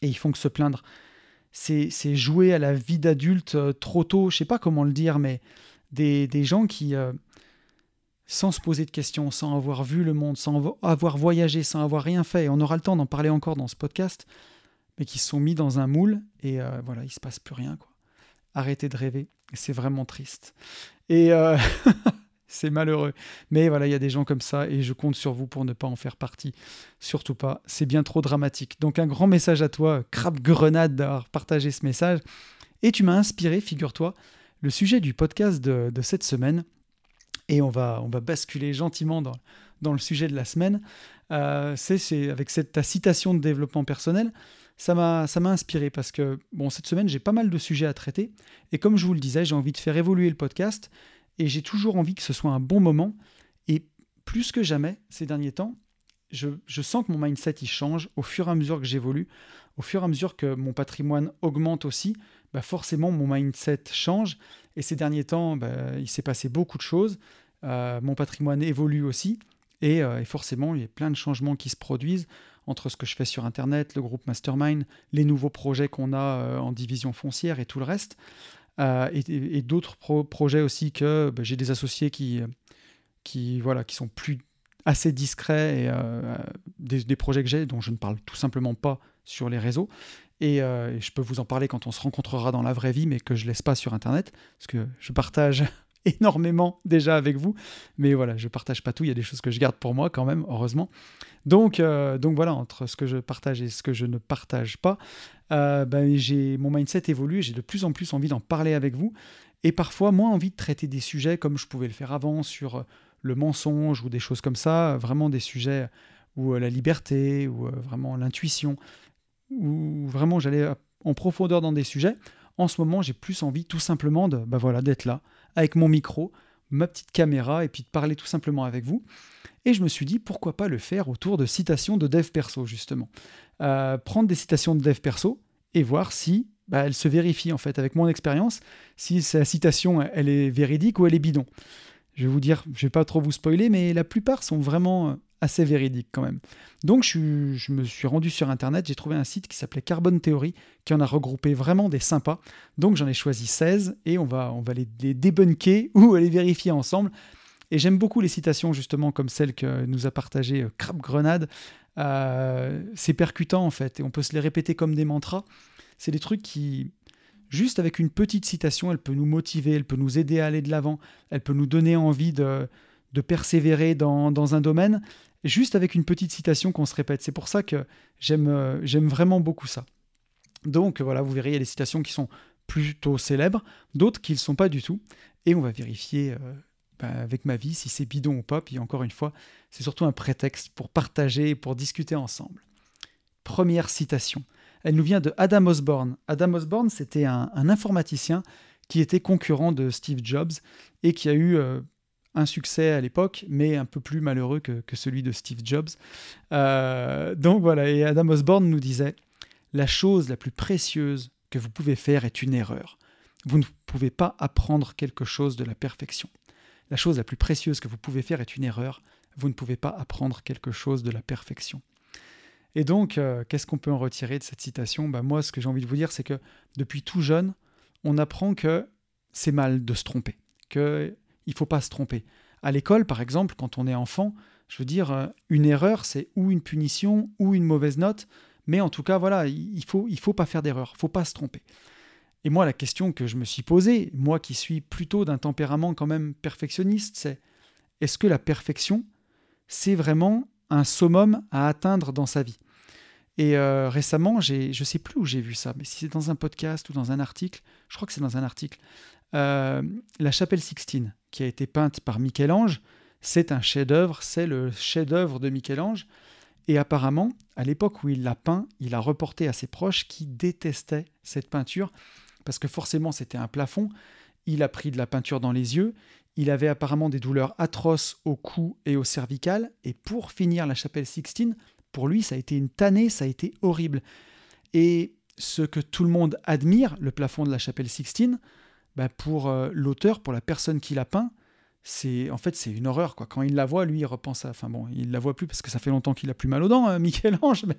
ils font que se plaindre. C'est jouer à la vie d'adulte euh, trop tôt, je sais pas comment le dire, mais des, des gens qui, euh, sans se poser de questions, sans avoir vu le monde, sans avoir voyagé, sans avoir rien fait, et on aura le temps d'en parler encore dans ce podcast, mais qui se sont mis dans un moule et voilà, il se passe plus rien. Quoi. Arrêtez de rêver, c'est vraiment triste. Et (laughs) c'est malheureux. Mais voilà, il y a des gens comme ça et je compte sur vous pour ne pas en faire partie. Surtout pas, c'est bien trop dramatique. Donc un grand message à toi, Crab Grenade, d'avoir partagé ce message. Et tu m'as inspiré, figure-toi, le sujet du podcast de, cette semaine. Et on va, on va basculer gentiment dans, dans le sujet de la semaine. Euh, c'est avec cette, ta citation de développement personnel ça m'a inspiré parce que bon cette semaine j'ai pas mal de sujets à traiter et comme je vous le disais j'ai envie de faire évoluer le podcast et j'ai toujours envie que ce soit un bon moment. Et plus que jamais, ces derniers temps, je, sens que mon mindset il change au fur et à mesure que j'évolue, au fur et à mesure que mon patrimoine augmente aussi. Bah forcément, mon mindset change. Et ces derniers temps, bah, il s'est passé beaucoup de choses. Euh, mon patrimoine évolue aussi. Euh, et, forcément, il y a plein de changements qui se produisent entre ce que je fais sur Internet, le groupe Mastermind, les nouveaux projets qu'on a euh, en division foncière et tout le reste. Euh, et, d'autres projets aussi que bah, j'ai des associés qui, qui, voilà, qui sont plus assez discrets et euh, des, projets que j'ai dont je ne parle tout simplement pas sur les réseaux. Et, euh, et, je peux vous en parler quand on se rencontrera dans la vraie vie, mais que je laisse pas sur Internet, parce que je partage (laughs) énormément déjà avec vous. Mais voilà, je partage pas tout. Il y a des choses que je garde pour moi quand même, heureusement. Donc, euh, donc voilà, entre ce que je partage et ce que je ne partage pas, euh, ben, j'ai mon mindset évolue. J'ai de plus en plus envie d'en parler avec vous. Et parfois moins envie de traiter des sujets comme je pouvais le faire avant sur le mensonge ou des choses comme ça. Vraiment des sujets ou euh, la liberté ou vraiment l'intuition. Ou vraiment j'allais en profondeur dans des sujets. En ce moment, j'ai plus envie tout simplement de, ben voilà, d'être là avec mon micro, ma petite caméra et puis de parler tout simplement avec vous. Et je me suis dit, pourquoi pas le faire autour de citations de dev perso, justement. Euh, prendre des citations de dev perso et voir si bah, elle se vérifie, en fait, avec mon expérience, si sa citation, elle est véridique ou elle est bidon. Je vais vous dire, je vais pas trop vous spoiler, mais la plupart sont vraiment euh, assez véridiques quand même. Donc je, me suis rendu sur Internet, j'ai trouvé un site qui s'appelait Carbon Theory, qui en a regroupé vraiment des sympas. Donc j'en ai choisi 16 et on va, les, débunker (laughs) ou les vérifier ensemble. Et j'aime beaucoup les citations justement comme celle que nous a partagée euh, Crap Grenade. Euh, c'est percutant en fait et on peut se les répéter comme des mantras. C'est des trucs qui, juste avec une petite citation, elle peut nous motiver, elle peut nous aider à aller de l'avant, elle peut nous donner envie de, persévérer dans, un domaine, juste avec une petite citation qu'on se répète. C'est pour ça que j'aime euh, j'aime vraiment beaucoup ça. Donc voilà, vous verrez, il y a des citations qui sont plutôt célèbres, d'autres qui ne le sont pas du tout, et on va vérifier bah, avec ma vie, si c'est bidon ou pas. Puis encore une fois, c'est surtout un prétexte pour partager pour discuter ensemble. Première citation. Elle nous vient de Adam Osborne. Adam Osborne, c'était un, informaticien qui était concurrent de Steve Jobs et qui a eu euh, un succès à l'époque, mais un peu plus malheureux que, celui de Steve Jobs. Euh, donc voilà, et Adam Osborne nous disait, la chose la plus précieuse que vous pouvez faire est une erreur. Vous ne pouvez pas apprendre quelque chose de la perfection. La chose la plus précieuse que vous pouvez faire est une erreur. Vous ne pouvez pas apprendre quelque chose de la perfection. Et donc, euh, qu'est-ce qu'on peut en retirer de cette citation? Bah, Moi, ce que j'ai envie de vous dire, c'est que depuis tout jeune, on apprend que c'est mal de se tromper, qu'il ne faut pas se tromper. À l'école, par exemple, quand on est enfant, je veux dire, euh, une erreur, c'est ou une punition ou une mauvaise note, mais en tout cas, voilà, il faut, il faut pas faire d'erreur, il faut pas se tromper. Et moi, la question que je me suis posée, moi qui suis plutôt d'un tempérament quand même perfectionniste, c'est est-ce que la perfection, c'est vraiment un summum à atteindre dans sa vie Et euh, récemment, je ne sais plus où j'ai vu ça, mais si c'est dans un podcast ou dans un article, je crois que c'est dans un article, euh, la chapelle Sixtine, qui a été peinte par Michel-Ange, c'est un chef-d'œuvre, c'est le chef-d'œuvre de Michel-Ange. Et apparemment, à l'époque où il l'a peint, il a reporté à ses proches qui détestaient cette peinture parce que forcément c'était un plafond. Il a pris de la peinture dans les yeux. Il avait apparemment des douleurs atroces au cou et au cervical. Et pour finir la chapelle Sixtine, pour lui, ça a été une tannée, ça a été horrible. Et ce que tout le monde admire, le plafond de la chapelle Sixtine, bah pour euh, l'auteur, pour la personne qui l'a peint, c'est en fait c'est une horreur quoi. Quand il la voit, lui, il repense à. Enfin bon, il la voit plus parce que ça fait longtemps qu'il a plus mal aux dents, hein, (laughs) Michel-Ange. Mais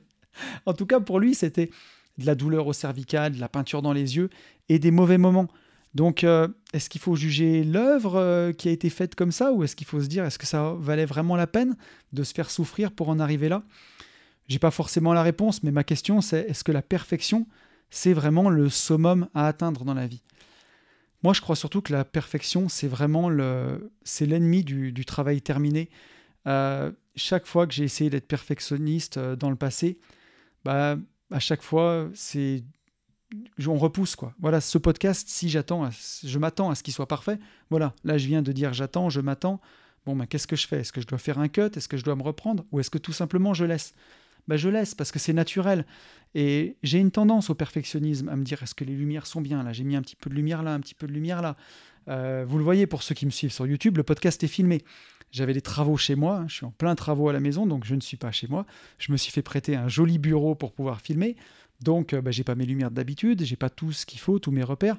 en tout cas, pour lui, c'était de la douleur au cervical, de la peinture dans les yeux et des mauvais moments. Donc, euh, est-ce qu'il faut juger l'œuvre euh, qui a été faite comme ça ou est-ce qu'il faut se dire est-ce que ça valait vraiment la peine de se faire souffrir pour en arriver là? J'ai pas forcément la réponse, mais ma question c'est est-ce que la perfection c'est vraiment le summum à atteindre dans la vie? Moi, je crois surtout que la perfection c'est vraiment le c'est l'ennemi du, travail terminé. Euh, chaque fois que j'ai essayé d'être perfectionniste dans le passé, bah à chaque fois, c'est on repousse quoi. Voilà, ce podcast, si j'attends, je m'attends à ce qu'il soit parfait. Voilà, là je viens de dire j'attends, je m'attends. Bon, ben qu'est-ce que je fais? Est-ce que je dois faire un cut? Est-ce que je dois me reprendre? Ou est-ce que tout simplement je laisse? Ben, je laisse parce que c'est naturel. Et j'ai une tendance au perfectionnisme, à me dire est-ce que les lumières sont bien Là, j'ai mis un petit peu de lumière là, un petit peu de lumière là. Euh, vous le voyez pour ceux qui me suivent sur YouTube, le podcast est filmé. J'avais des travaux chez moi, je suis en plein travaux à la maison, donc je ne suis pas chez moi. Je me suis fait prêter un joli bureau pour pouvoir filmer, donc euh, bah, j'ai pas mes lumières d'habitude, j'ai pas tout ce qu'il faut, tous mes repères.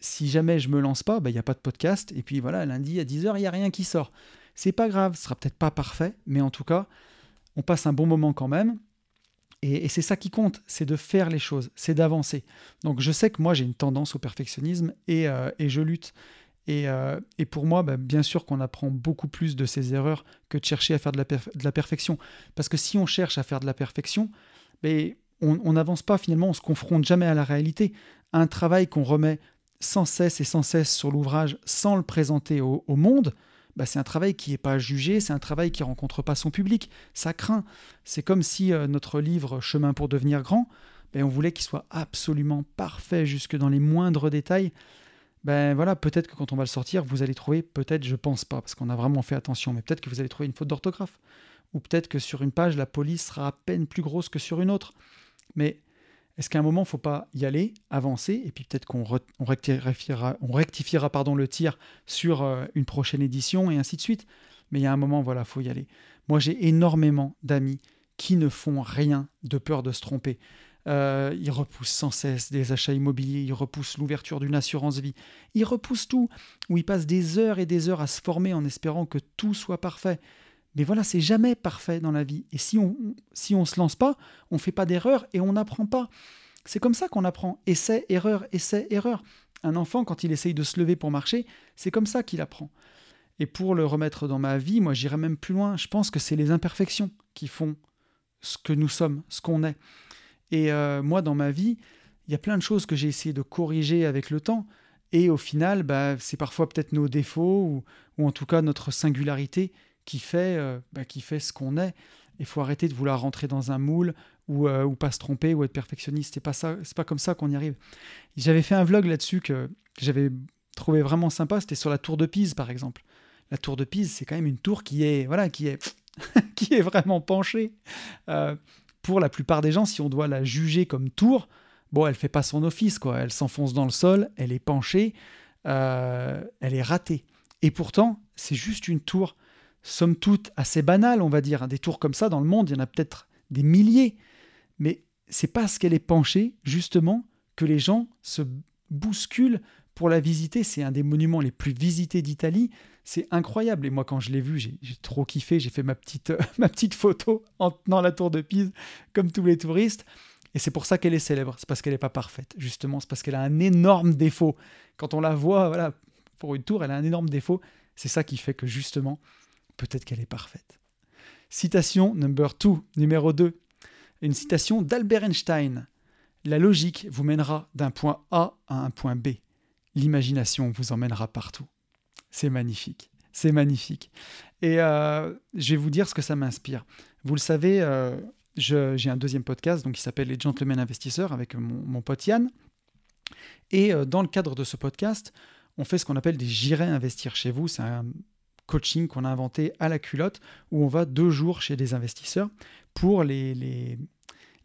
Si jamais je me lance pas, bah, il n'y a pas de podcast, et puis voilà, lundi à 10h, il n'y a rien qui sort. C'est pas grave, ce sera peut-être pas parfait, mais en tout cas, on passe un bon moment quand même. Et, c'est ça qui compte, c'est de faire les choses, c'est d'avancer. Donc je sais que moi j'ai une tendance au perfectionnisme et, euh, je lutte. Euh, et, pour moi, bah, bien sûr qu'on apprend beaucoup plus de ses erreurs que de chercher à faire de la, perfection. Parce que si on cherche à faire de la perfection, on n'avance pas finalement, on se confronte jamais à la réalité. Un travail qu'on remet sans cesse et sans cesse sur l'ouvrage sans le présenter au, monde, bah, c'est un travail qui n'est pas jugé, c'est un travail qui rencontre pas son public. Ça craint. C'est comme si euh, notre livre Chemin pour devenir grand, ben, on voulait qu'il soit absolument parfait jusque dans les moindres détails ben voilà, peut-être que quand on va le sortir, vous allez trouver, peut-être, je pense pas, parce qu'on a vraiment fait attention, mais peut-être que vous allez trouver une faute d'orthographe. Ou peut-être que sur une page, la police sera à peine plus grosse que sur une autre. Mais Est-ce qu'à un moment, il ne faut pas y aller, avancer, et puis peut-être qu'on rectifiera, on le tir sur euh, une prochaine édition, et ainsi de suite. Mais il y a un moment, voilà, faut y aller. Moi, j'ai énormément d'amis qui ne font rien de peur de se tromper. Euh, ils repoussent sans cesse des achats immobiliers, ils repoussent l'ouverture d'une assurance vie, ils repoussent tout, où ils passent des heures et des heures à se former en espérant que tout soit parfait. Mais voilà, c'est jamais parfait dans la vie. Et si on si on se lance pas, on fait pas d'erreur et on n'apprend pas. C'est comme ça qu'on apprend. Essai, erreur, essai, erreur. Un enfant, quand il essaye de se lever pour marcher, c'est comme ça qu'il apprend. Et pour le remettre dans ma vie, moi j'irais même plus loin. Je pense que c'est les imperfections qui font ce que nous sommes, ce qu'on est. Et euh, moi, dans ma vie, il y a plein de choses que j'ai essayé de corriger avec le temps. Et au final, bah, c'est parfois peut-être nos défauts ou, en tout cas notre singularité qui fait, euh, bah, qui fait ce qu'on est. Il faut arrêter de vouloir rentrer dans un moule ou, euh, ou pas se tromper ou être perfectionniste. C'est pas ça, c'est pas comme ça qu'on y arrive. J'avais fait un vlog là-dessus que, j'avais trouvé vraiment sympa. C'était sur la tour de Pise, par exemple. La tour de Pise, c'est quand même une tour qui est, voilà, qui est, (laughs) qui est vraiment penchée pour la plupart des gens, si on doit la juger comme tour, bon, elle fait pas son office, quoi. Elle s'enfonce dans le sol, elle est penchée, euh, elle est ratée. Et pourtant, c'est juste une tour, somme toute, assez banale, on va dire. Des tours comme ça, dans le monde, il y en a peut-être des milliers. Mais c'est parce qu'elle est penchée, justement, que les gens se bousculent pour la visiter. C'est un des monuments les plus visités d'Italie. C'est incroyable. Et moi, quand je l'ai vu, j'ai trop kiffé. J'ai fait ma petite, (laughs) ma petite photo en tenant la tour de Pise, comme tous les touristes. Et c'est pour ça qu'elle est célèbre. C'est parce qu'elle n'est pas parfaite, justement. C'est parce qu'elle a un énorme défaut. Quand on la voit, voilà, pour une tour, elle a un énorme défaut. C'est ça qui fait que, justement, peut-être qu'elle est parfaite. Citation number 2, numéro 2. Une citation d'Albert Einstein. La logique vous mènera d'un point A à un point B l'imagination vous emmènera partout. C'est magnifique, c'est magnifique. Et euh, je vais vous dire ce que ça m'inspire. Vous le savez, euh, j'ai un deuxième podcast donc, qui s'appelle Les Gentlemen Investisseurs avec mon, pote Yann. Et euh, dans le cadre de ce podcast, on fait ce qu'on appelle des J'irai investir chez vous. C'est coaching qu'on a inventé à la culotte où on va deux jours chez des investisseurs pour les, les,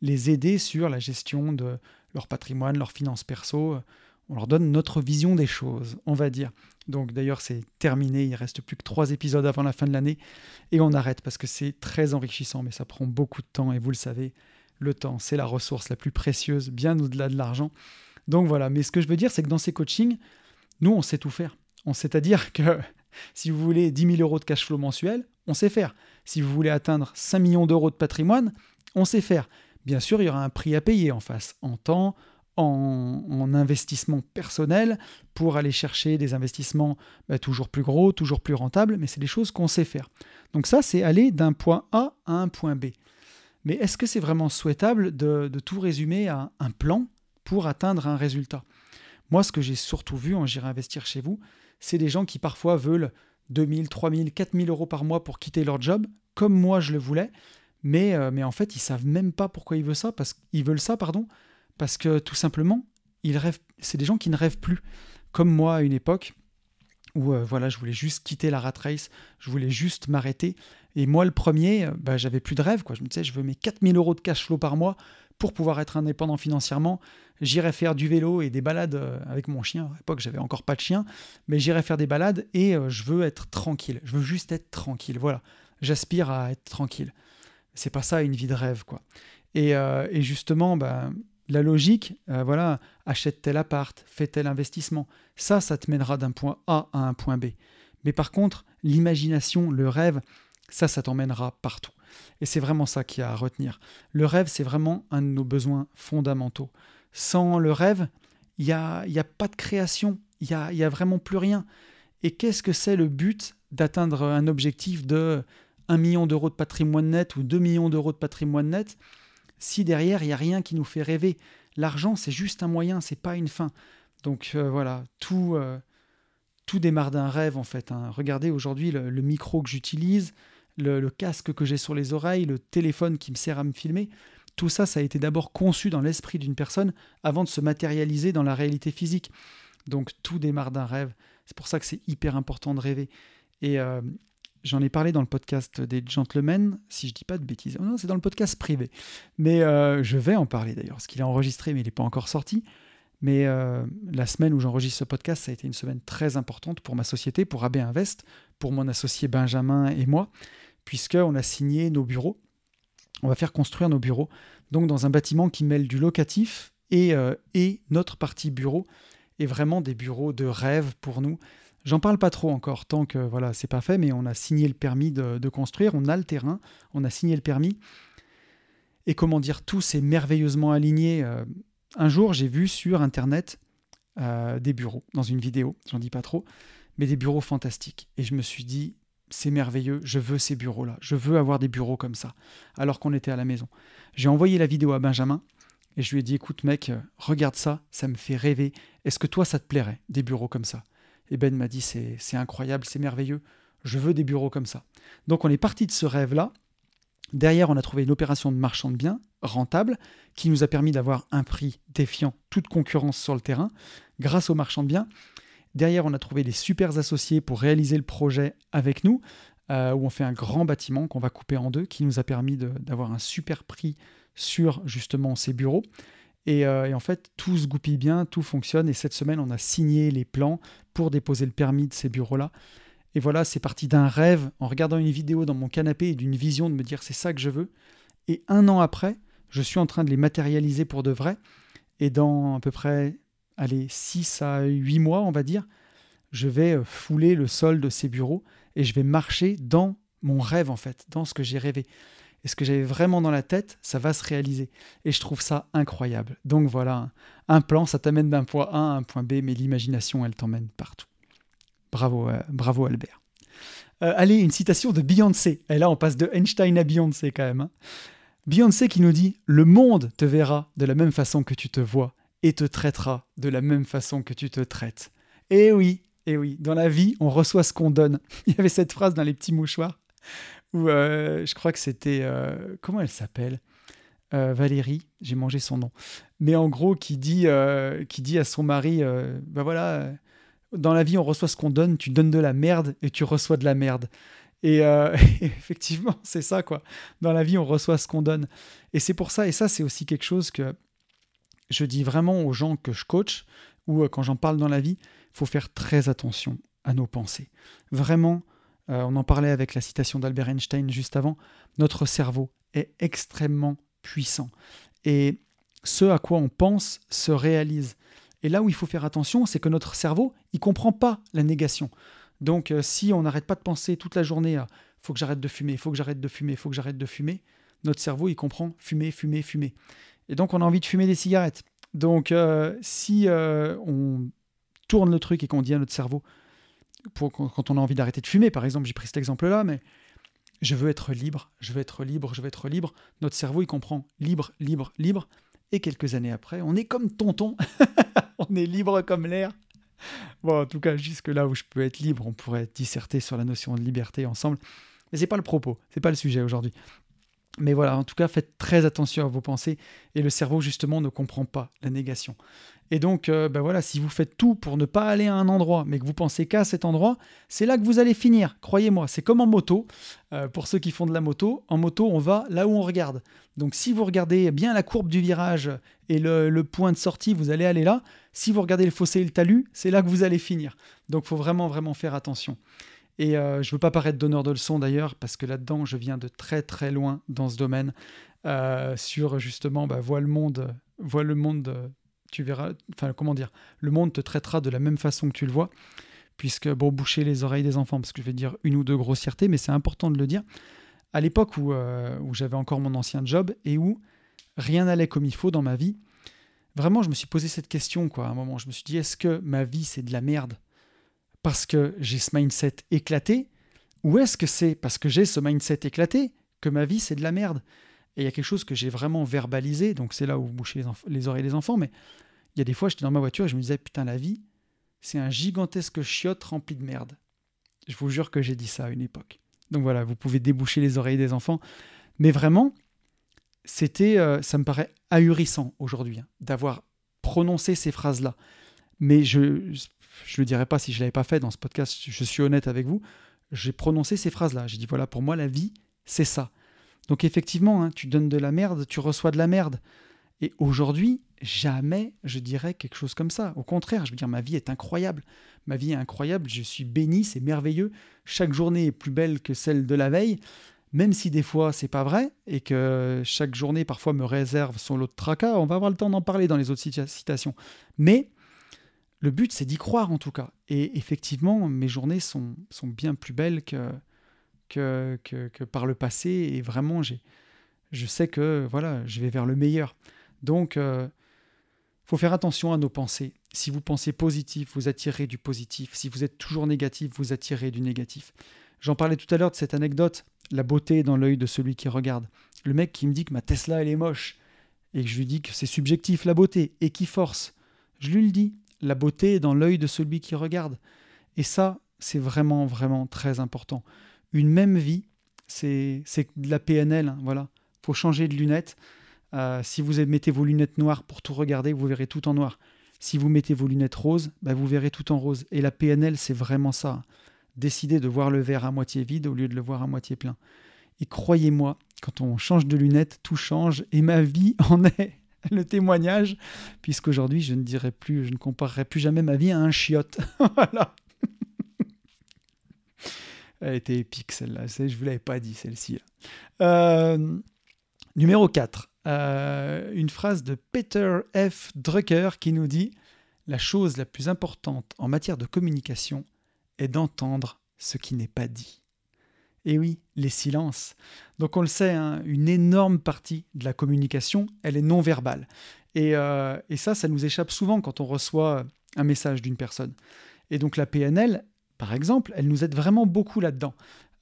les aider sur la gestion de leur patrimoine, leurs finances perso, on leur donne notre vision des choses, on va dire. Donc d'ailleurs c'est terminé, il reste plus que trois épisodes avant la fin de l'année et on arrête parce que c'est très enrichissant, mais ça prend beaucoup de temps et vous le savez, le temps c'est la ressource la plus précieuse, bien au-delà de l'argent. Donc voilà, mais ce que je veux dire c'est que dans ces coachings, nous on sait tout faire. On C'est-à-dire (laughs) que si vous voulez 10 000 euros de cash flow mensuel, on sait faire. Si vous voulez atteindre 5 millions d'euros de patrimoine, on sait faire. Bien sûr, il y aura un prix à payer en face, en temps, en, investissement personnel pour aller chercher des investissements bah, toujours plus gros, toujours plus rentables, mais c'est des choses qu'on sait faire. Donc ça, c'est aller d'un point A à un point B. Mais est-ce que c'est vraiment souhaitable de, tout résumer à un plan pour atteindre un résultat? Moi, ce que j'ai surtout vu en J'irai investir chez vous, c'est des gens qui parfois veulent 2000, 3000, 4000 euros par mois pour quitter leur job, comme moi je le voulais, mais, euh, mais en fait, ils savent même pas pourquoi ils veulent ça, parce qu'ils veulent ça, pardon, parce que tout simplement, ils rêvent, c'est des gens qui ne rêvent plus. Comme moi à une époque où euh, voilà, je voulais juste quitter la rat race, je voulais juste m'arrêter. Et moi, le premier, euh, bah, j'avais plus de rêve. Quoi. Je me disais, je veux mes 4000 euros de cash flow par mois pour pouvoir être indépendant financièrement. J'irai faire du vélo et des balades euh, avec mon chien. À l'époque, j'avais encore pas de chien, mais j'irai faire des balades et je veux être tranquille. Je veux juste être tranquille. Voilà, j'aspire à être tranquille. C'est pas ça une vie de rêve, quoi. Et, et justement, bah, la logique, euh, voilà, achète tel appart, fais tel investissement. Ça, ça te mènera d'un point A à un point B. Mais par contre, l'imagination, le rêve, ça, ça t'emmènera partout. Et c'est vraiment ça qui a à retenir. Le rêve, c'est vraiment un de nos besoins fondamentaux. Sans le rêve, il n'y a, y a pas de création, il n'y a, y a vraiment plus rien. Et qu'est-ce que c'est le but d'atteindre un objectif de 1 million d'euros de patrimoine net ou 2 millions d'euros de patrimoine net si derrière, il n'y a rien qui nous fait rêver? L'argent, c'est juste un moyen, c'est pas une fin. Donc euh, voilà, tout, euh, tout démarre d'un rêve en fait. Hein. Regardez aujourd'hui le, micro que j'utilise, le, casque que j'ai sur les oreilles, le téléphone qui me sert à me filmer. Tout ça, ça a été d'abord conçu dans l'esprit d'une personne avant de se matérialiser dans la réalité physique. Donc tout démarre d'un rêve. C'est pour ça que c'est hyper important de rêver. Et euh, J'en ai parlé dans le podcast des gentlemen, si je dis pas de bêtises. Non, c'est dans le podcast privé. Mais euh, je vais en parler d'ailleurs, parce qu'il est enregistré, mais il n'est pas encore sorti. Mais euh, la semaine où j'enregistre ce podcast, ça a été une semaine très importante pour ma société, pour AB Invest, pour mon associé Benjamin et moi, puisqu'on a signé nos bureaux. On va faire construire nos bureaux donc dans un bâtiment qui mêle du locatif et, euh, et notre partie bureau, et vraiment des bureaux de rêve pour nous. J'en parle pas trop encore, tant que voilà, c'est pas fait, mais on a signé le permis de, construire, on a le terrain, on a signé le permis. Et comment dire, tout s'est merveilleusement aligné. Euh, un jour, j'ai vu sur Internet euh, des bureaux, dans une vidéo, j'en dis pas trop, mais des bureaux fantastiques. Et je me suis dit, c'est merveilleux, je veux ces bureaux-là, je veux avoir des bureaux comme ça, alors qu'on était à la maison. J'ai envoyé la vidéo à Benjamin, et je lui ai dit, écoute mec, regarde ça, ça me fait rêver. Est-ce que toi, ça te plairait, des bureaux comme ça? Et Ben m'a dit c'est incroyable, c'est merveilleux, je veux des bureaux comme ça. Donc on est parti de ce rêve-là. Derrière, on a trouvé une opération de marchand de biens rentable qui nous a permis d'avoir un prix défiant toute concurrence sur le terrain grâce au marchand de biens. Derrière, on a trouvé des super associés pour réaliser le projet avec nous, euh, où on fait un grand bâtiment qu'on va couper en deux, qui nous a permis d'avoir un super prix sur justement ces bureaux. Euh, et, en fait, tout se goupille bien, tout fonctionne. Et cette semaine, on a signé les plans pour déposer le permis de ces bureaux-là. Et voilà, c'est parti d'un rêve en regardant une vidéo dans mon canapé et d'une vision de me dire c'est ça que je veux. Et un an après, je suis en train de les matérialiser pour de vrai. Et dans à peu près allez, 6 à 8 mois, on va dire, je vais euh, fouler le sol de ces bureaux et je vais marcher dans mon rêve en fait, dans ce que j'ai rêvé et ce que j'avais vraiment dans la tête, ça va se réaliser. Et je trouve ça incroyable. Donc voilà, un plan, ça t'amène d'un point A à un point B, mais l'imagination, elle t'emmène partout. Bravo, euh, bravo Albert. Euh, allez, une citation de Beyoncé. Et là, on passe de Einstein à Beyoncé quand même. Hein. Beyoncé qui nous dit Le monde te verra de la même façon que tu te vois et te traitera de la même façon que tu te traites. Eh oui, eh oui, dans la vie, on reçoit ce qu'on donne. (laughs) Il y avait cette phrase dans les petits mouchoirs où euh, je crois que c'était. Euh, comment elle s'appelle? Euh, Valérie, j'ai mangé son nom. Mais en gros, qui dit, qui dit à son mari Ben voilà, dans la vie, on reçoit ce qu'on donne, tu donnes de la merde et tu reçois de la merde. (laughs) Et, effectivement, c'est ça, quoi. Dans la vie, on reçoit ce qu'on donne. Et c'est pour ça, et ça, c'est aussi quelque chose que je dis vraiment aux gens que je coach, ou quand j'en parle dans la vie, faut faire très attention à nos pensées. Vraiment, euh, on en parlait avec la citation d'Albert Einstein juste avant, notre cerveau est extrêmement puissant. Et ce à quoi on pense se réalise. Et là où il faut faire attention, c'est que notre cerveau, il comprend pas la négation. Donc euh, si on n'arrête pas de penser toute la journée à faut que j'arrête de fumer, faut que j'arrête de fumer, faut que j'arrête de fumer, notre cerveau, il comprend fumer, fumer, fumer. Et donc on a envie de fumer des cigarettes. Donc euh, si on tourne le truc et qu'on dit à notre cerveau quand on a envie d'arrêter de fumer, par exemple, j'ai pris cet exemple-là, mais je veux être libre, je veux être libre, je veux être libre. Notre cerveau, il comprend libre, libre, libre. Et quelques années après, on est comme tonton, (laughs) on est libre comme l'air. Bon, en tout cas, jusque là où je peux être libre, on pourrait disserter sur la notion de liberté ensemble. Mais c'est pas le propos, c'est pas le sujet aujourd'hui. Mais voilà, en tout cas, faites très attention à vos pensées et le cerveau justement ne comprend pas la négation. Et donc, euh, ben voilà, si vous faites tout pour ne pas aller à un endroit, mais que vous pensez qu'à cet endroit, c'est là que vous allez finir. Croyez-moi, c'est comme en moto. Euh, pour ceux qui font de la moto, en moto, on va là où on regarde. Donc, si vous regardez bien la courbe du virage et le, point de sortie, vous allez aller là. Si vous regardez le fossé et le talus, c'est là que vous allez finir. Donc, il faut vraiment, vraiment faire attention. Et euh, je ne veux pas paraître donneur de leçons d'ailleurs, parce que là-dedans, je viens de très très loin dans ce domaine, sur justement, bah, vois le monde, vois le monde tu verras, enfin comment dire, le monde te traitera de la même façon que tu le vois, puisque, bon, boucher les oreilles des enfants, parce que je vais dire une ou deux grossièretés, mais c'est important de le dire, à l'époque où, euh, où j'avais encore mon ancien job et où rien n'allait comme il faut dans ma vie, vraiment, je me suis posé cette question, quoi, à un moment. Je me suis dit, est-ce que ma vie, c'est de la merde? Parce que j'ai ce mindset éclaté, ou est-ce que c'est parce que j'ai ce mindset éclaté que ma vie, c'est de la merde? Et il y a quelque chose que j'ai vraiment verbalisé, donc c'est là où vous bouchez les, oreilles des enfants, mais il y a des fois, j'étais dans ma voiture et je me disais, putain, la vie, c'est un gigantesque chiotte rempli de merde. Je vous jure que j'ai dit ça à une époque. Donc voilà, vous pouvez déboucher les oreilles des enfants. Mais vraiment, c'était, euh, ça me paraît ahurissant aujourd'hui hein, d'avoir prononcé ces phrases-là. Mais je ne le dirais pas si je l'avais pas fait dans ce podcast, je suis honnête avec vous. j'ai prononcé ces phrases-là. J'ai dit voilà, pour moi, la vie, c'est ça. Donc effectivement, hein, tu donnes de la merde, tu reçois de la merde. Et aujourd'hui, jamais je dirais quelque chose comme ça. Au contraire, je veux dire, ma vie est incroyable. Ma vie est incroyable, je suis béni, c'est merveilleux. Chaque journée est plus belle que celle de la veille, même si des fois c'est pas vrai et que chaque journée parfois me réserve son lot de tracas. On va avoir le temps d'en parler dans les autres citations. Mais le but, c'est d'y croire en tout cas. Et effectivement, mes journées sont, sont bien plus belles que, que, que, par le passé. Et vraiment, j'ai, je sais que voilà, je vais vers le meilleur. Donc, euh, faut faire attention à nos pensées. Si vous pensez positif, vous attirez du positif. Si vous êtes toujours négatif, vous attirez du négatif. J'en parlais tout à l'heure de cette anecdote, la beauté dans l'œil de celui qui regarde. Le mec qui me dit que ma Tesla, elle est moche, et que je lui dis que c'est subjectif, la beauté, et qui force. Je lui le dis, la beauté est dans l'œil de celui qui regarde. Et ça, c'est vraiment, vraiment très important. Une même vie, c'est de la PNL, hein, voilà. faut changer de lunettes. Euh, si vous mettez vos lunettes noires pour tout regarder, vous verrez tout en noir. Si vous mettez vos lunettes roses, bah, vous verrez tout en rose. Et la PNL, c'est vraiment ça. Décider de voir le verre à moitié vide au lieu de le voir à moitié plein. Et croyez-moi, quand on change de lunettes, tout change. Et ma vie (laughs) en est le témoignage, puisqu'aujourd'hui, je ne dirai plus, je ne comparerai plus jamais ma vie à un chiotte. (laughs) voilà. Elle était épique celle-là, je ne vous l'avais pas dit celle-ci. Euh, numéro 4. Euh, une phrase de Peter F. Drucker qui nous dit La chose la plus importante en matière de communication est d'entendre ce qui n'est pas dit. Et oui, les silences. Donc on le sait, hein, une énorme partie de la communication, elle est non verbale. Et, euh, et, ça, ça nous échappe souvent quand on reçoit un message d'une personne. Et donc la PNL, par exemple, elle nous aide vraiment beaucoup là-dedans.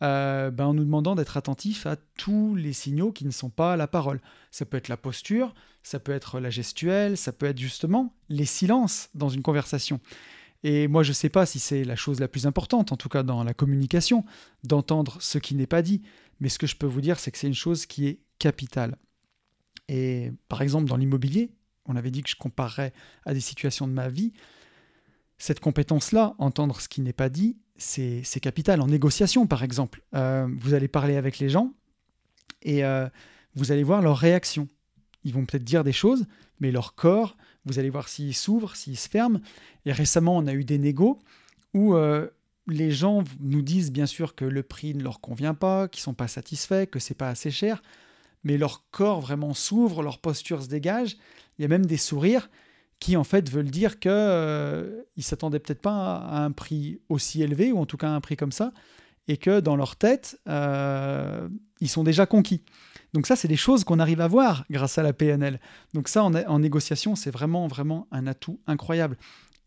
Euh, ben, en nous demandant d'être attentif à tous les signaux qui ne sont pas la parole. Ça peut être la posture, ça peut être la gestuelle, ça peut être justement les silences dans une conversation. Et moi, je ne sais pas si c'est la chose la plus importante, en tout cas dans la communication, d'entendre ce qui n'est pas dit. Mais ce que je peux vous dire, c'est que c'est une chose qui est capitale. Et par exemple, dans l'immobilier, on avait dit que je comparerais à des situations de ma vie. Cette compétence-là, entendre ce qui n'est pas dit, c'est capital. En négociation, par exemple, euh, vous allez parler avec les gens et euh, vous allez voir leur réaction. Ils vont peut-être dire des choses, mais leur corps, vous allez voir s'il s'ouvre, s'il se ferme. Et récemment, on a eu des négos où euh, les gens nous disent bien sûr que le prix ne leur convient pas, qu'ils sont pas satisfaits, que c'est pas assez cher, mais leur corps vraiment s'ouvre, leur posture se dégage. Il y a même des sourires qui en fait veulent dire qu'ils euh, ne s'attendaient peut-être pas à un prix aussi élevé, ou en tout cas à un prix comme ça, et que dans leur tête, euh, ils sont déjà conquis. Donc ça, c'est des choses qu'on arrive à voir grâce à la PNL. Donc ça, en, négociation, c'est vraiment, vraiment un atout incroyable.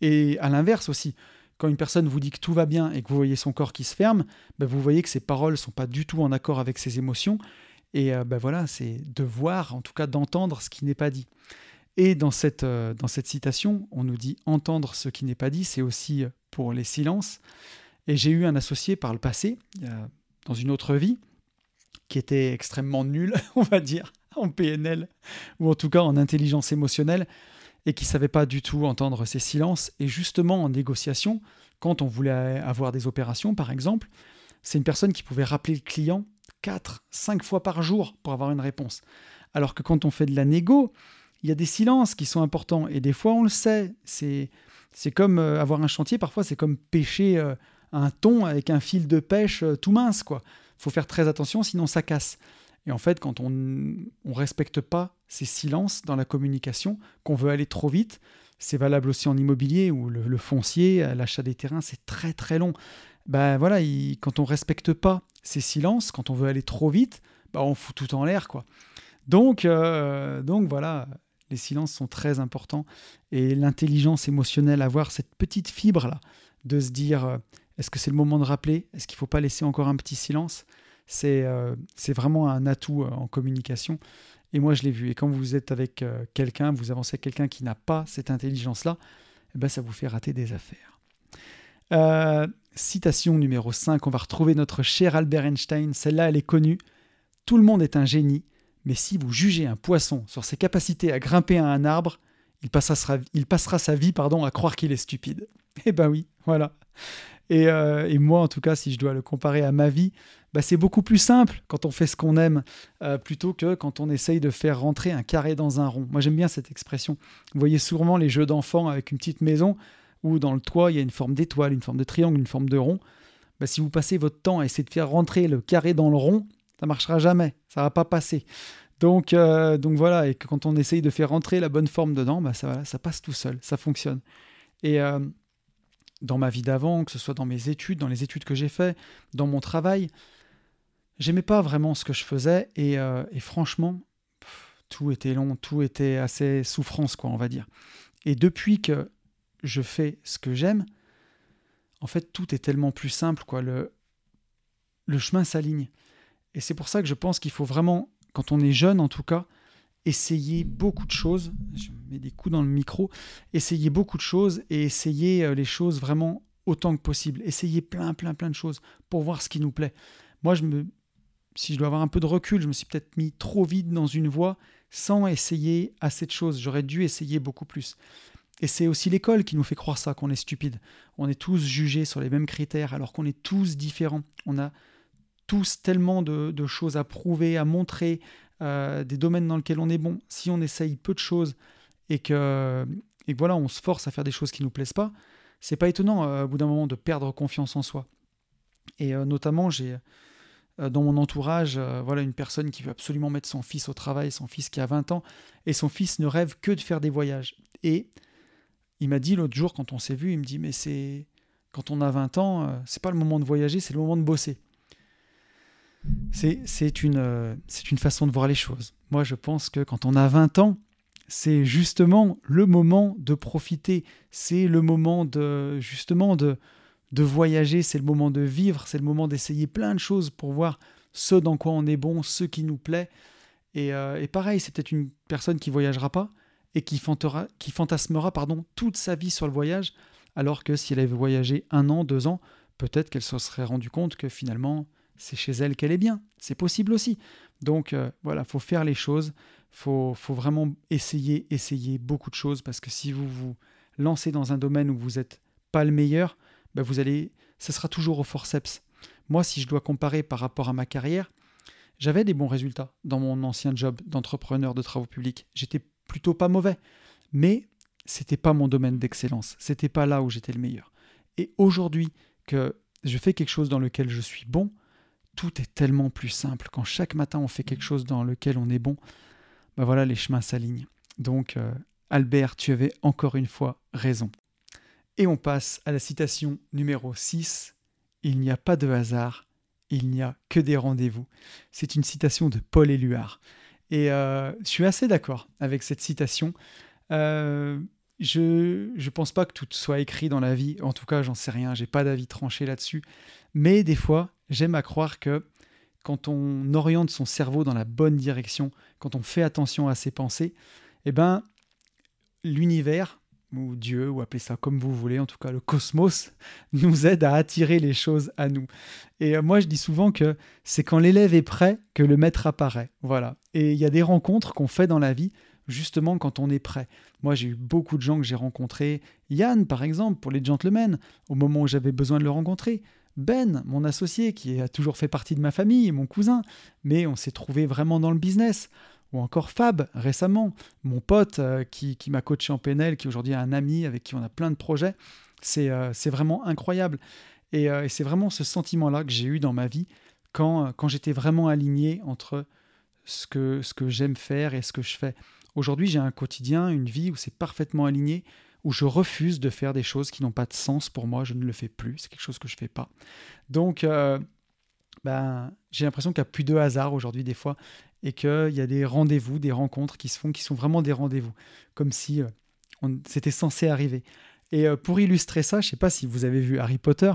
Et à l'inverse aussi, quand une personne vous dit que tout va bien et que vous voyez son corps qui se ferme, ben vous voyez que ses paroles ne sont pas du tout en accord avec ses émotions. Et ben voilà, c'est de voir, en tout cas d'entendre ce qui n'est pas dit. Et dans cette, euh, dans cette citation, on nous dit entendre ce qui n'est pas dit, c'est aussi euh, pour les silences. Et j'ai eu un associé par le passé, dans une autre vie, qui était extrêmement nul, (laughs) on va dire, en PNL, ou en tout cas en intelligence émotionnelle, et qui ne savait pas du tout entendre ces silences. Et justement, en négociation, quand on voulait avoir des opérations, par exemple, c'est une personne qui pouvait rappeler le client 4, 5 fois par jour pour avoir une réponse. Alors que quand on fait de la négo, il y a des silences qui sont importants. Et des fois, on le sait. C'est, c'est comme euh, avoir un chantier, parfois, c'est comme pêcher euh, un thon avec un fil de pêche euh, tout mince. quoi. Faut faire très attention, sinon ça casse. Et en fait, quand on ne respecte pas ces silences dans la communication, qu'on veut aller trop vite, c'est valable aussi en immobilier où le, foncier, l'achat des terrains, c'est très très long. Ben voilà, quand on respecte pas ces silences, quand on veut aller trop vite, ben on fout tout en l'air quoi. Donc, donc voilà, les silences sont très importants. Et l'intelligence émotionnelle, avoir cette petite fibre-là, de se dire euh, est-ce que c'est le moment de rappeler? Est-ce qu'il ne faut pas laisser encore un petit silence? Euh, C'est vraiment un atout euh, en communication. Et moi, je l'ai vu. Et quand vous êtes avec quelqu'un, vous avancez avec quelqu'un qui n'a pas cette intelligence-là, eh ben, ça vous fait rater des affaires. citation numéro 5, on va retrouver notre cher Albert Einstein. Celle-là, elle est connue. Tout le monde est un génie mais si vous jugez un poisson sur ses capacités à grimper à un arbre, il passera, sa, il passera sa vie pardon, à croire qu'il est stupide. Eh ben oui, voilà. Et, euh, et, moi, en tout cas, si je dois le comparer à ma vie, bah, c'est beaucoup plus simple quand on fait ce qu'on aime euh, plutôt que quand on essaye de faire rentrer un carré dans un rond. Moi, j'aime bien cette expression. Vous voyez sûrement les jeux d'enfants avec une petite maison où dans le toit, il y a une forme d'étoile, une forme de triangle, une forme de rond. Bah, si vous passez votre temps à essayer de faire rentrer le carré dans le rond, ça marchera jamais, ça va pas passer. Donc, euh, donc voilà, et quand on essaye de faire rentrer la bonne forme dedans, bah ça, ça passe tout seul, ça fonctionne. Et dans ma vie d'avant, que ce soit dans mes études, dans les études que j'ai fait, dans mon travail, j'aimais pas vraiment ce que je faisais et, euh, franchement, tout était long, tout était assez souffrance, quoi, on va dire. Et depuis que je fais ce que j'aime, en fait, tout est tellement plus simple, quoi. Le, le chemin s'aligne. Et c'est pour ça que je pense qu'il faut vraiment, quand on est jeune en tout cas, essayer beaucoup de choses. Je mets des coups dans le micro. Essayer beaucoup de choses et essayer euh, les choses vraiment autant que possible. Essayer plein, plein, plein de choses pour voir ce qui nous plaît. Moi, je me, si je dois avoir un peu de recul, je me suis peut-être mis trop vite dans une voie sans essayer assez de choses. J'aurais dû essayer beaucoup plus. Et c'est aussi l'école qui nous fait croire ça, qu'on est stupide. On est tous jugés sur les mêmes critères alors qu'on est tous différents. On a tous tellement de, choses à prouver, à montrer, euh, des domaines dans lesquels on est bon. Si on essaye peu de choses et que, et voilà, on se force à faire des choses qui ne nous plaisent pas, c'est pas étonnant euh, au bout d'un moment de perdre confiance en soi. Et euh, notamment, j'ai dans mon entourage, voilà une personne qui veut absolument mettre son fils au travail, son fils qui a 20 ans, et son fils ne rêve que de faire des voyages. Et il m'a dit l'autre jour, quand on s'est vu, il me dit Mais c'est. Quand on a 20 ans, c'est pas le moment de voyager, c'est le moment de bosser. C'est une, euh, une façon de voir les choses. Moi, je pense que quand on a 20 ans, c'est justement le moment de profiter. C'est le moment de justement de, de voyager, c'est le moment de vivre, c'est le moment d'essayer plein de choses pour voir ce dans quoi on est bon, ce qui nous plaît. Et, euh, et pareil, c'est peut-être une personne qui voyagera pas, et qui, qui fantasmera pardon, toute sa vie sur le voyage, alors que si elle avait voyagé un an, deux ans, peut-être qu'elle se serait rendue compte que finalement, c'est chez elle qu'elle est bien. C'est possible aussi. Donc euh, voilà, faut faire les choses, faut, faut vraiment essayer, essayer beaucoup de choses, parce que si vous vous lancez dans un domaine où vous n'êtes pas le meilleur, ben vous allez, ce sera toujours au forceps. Moi, si je dois comparer par rapport à ma carrière, j'avais des bons résultats dans mon ancien job d'entrepreneur de travaux publics. J'étais plutôt pas mauvais. Mais c'était pas mon domaine d'excellence. C'était pas là où j'étais le meilleur. Et aujourd'hui que je fais quelque chose dans lequel je suis bon, tout est tellement plus simple. Quand chaque matin on fait quelque chose dans lequel on est bon, ben voilà, les chemins s'alignent. Donc, euh, Albert, tu avais encore une fois raison. Et on passe à la citation numéro 6. Il n'y a pas de hasard, il n'y a que des rendez-vous. C'est une citation de Paul Éluard. Et euh, je suis assez d'accord avec cette citation. Euh, je ne pense pas que tout soit écrit dans la vie. En tout cas, j'en sais rien. J'ai pas d'avis tranché là-dessus. Mais des fois, j'aime à croire que quand on oriente son cerveau dans la bonne direction, quand on fait attention à ses pensées, eh ben, l'univers, ou Dieu, ou appelez ça comme vous voulez, en tout cas le cosmos, (laughs) nous aide à attirer les choses à nous. Et euh, moi, je dis souvent que c'est quand l'élève est prêt que le maître apparaît. Voilà. Et il y a des rencontres qu'on fait dans la vie, justement quand on est prêt. Moi, j'ai eu beaucoup de gens que j'ai rencontrés. Yann, par exemple, pour les gentlemen, au moment où j'avais besoin de le rencontrer. Ben, mon associé, qui a toujours fait partie de ma famille, mon cousin, mais on s'est trouvé vraiment dans le business ou encore Fab récemment, mon pote euh, qui, m'a coaché en PNL, qui aujourd'hui est un ami avec qui on a plein de projets. C'est euh, vraiment incroyable. Euh, et, c'est vraiment ce sentiment-là que j'ai eu dans ma vie quand, quand j'étais vraiment aligné entre ce que, ce que j'aime faire et ce que je fais. Aujourd'hui, j'ai un quotidien, une vie où c'est parfaitement aligné, où je refuse de faire des choses qui n'ont pas de sens pour moi, je ne le fais plus, c'est quelque chose que je ne fais pas. Donc, ben, j'ai l'impression qu'il n'y a plus de hasard aujourd'hui des fois et qu'il y a des rendez-vous, des rencontres qui se font, qui sont vraiment des rendez-vous, comme si euh, c'était censé arriver. Et euh, pour illustrer ça, je ne sais pas si vous avez vu Harry Potter,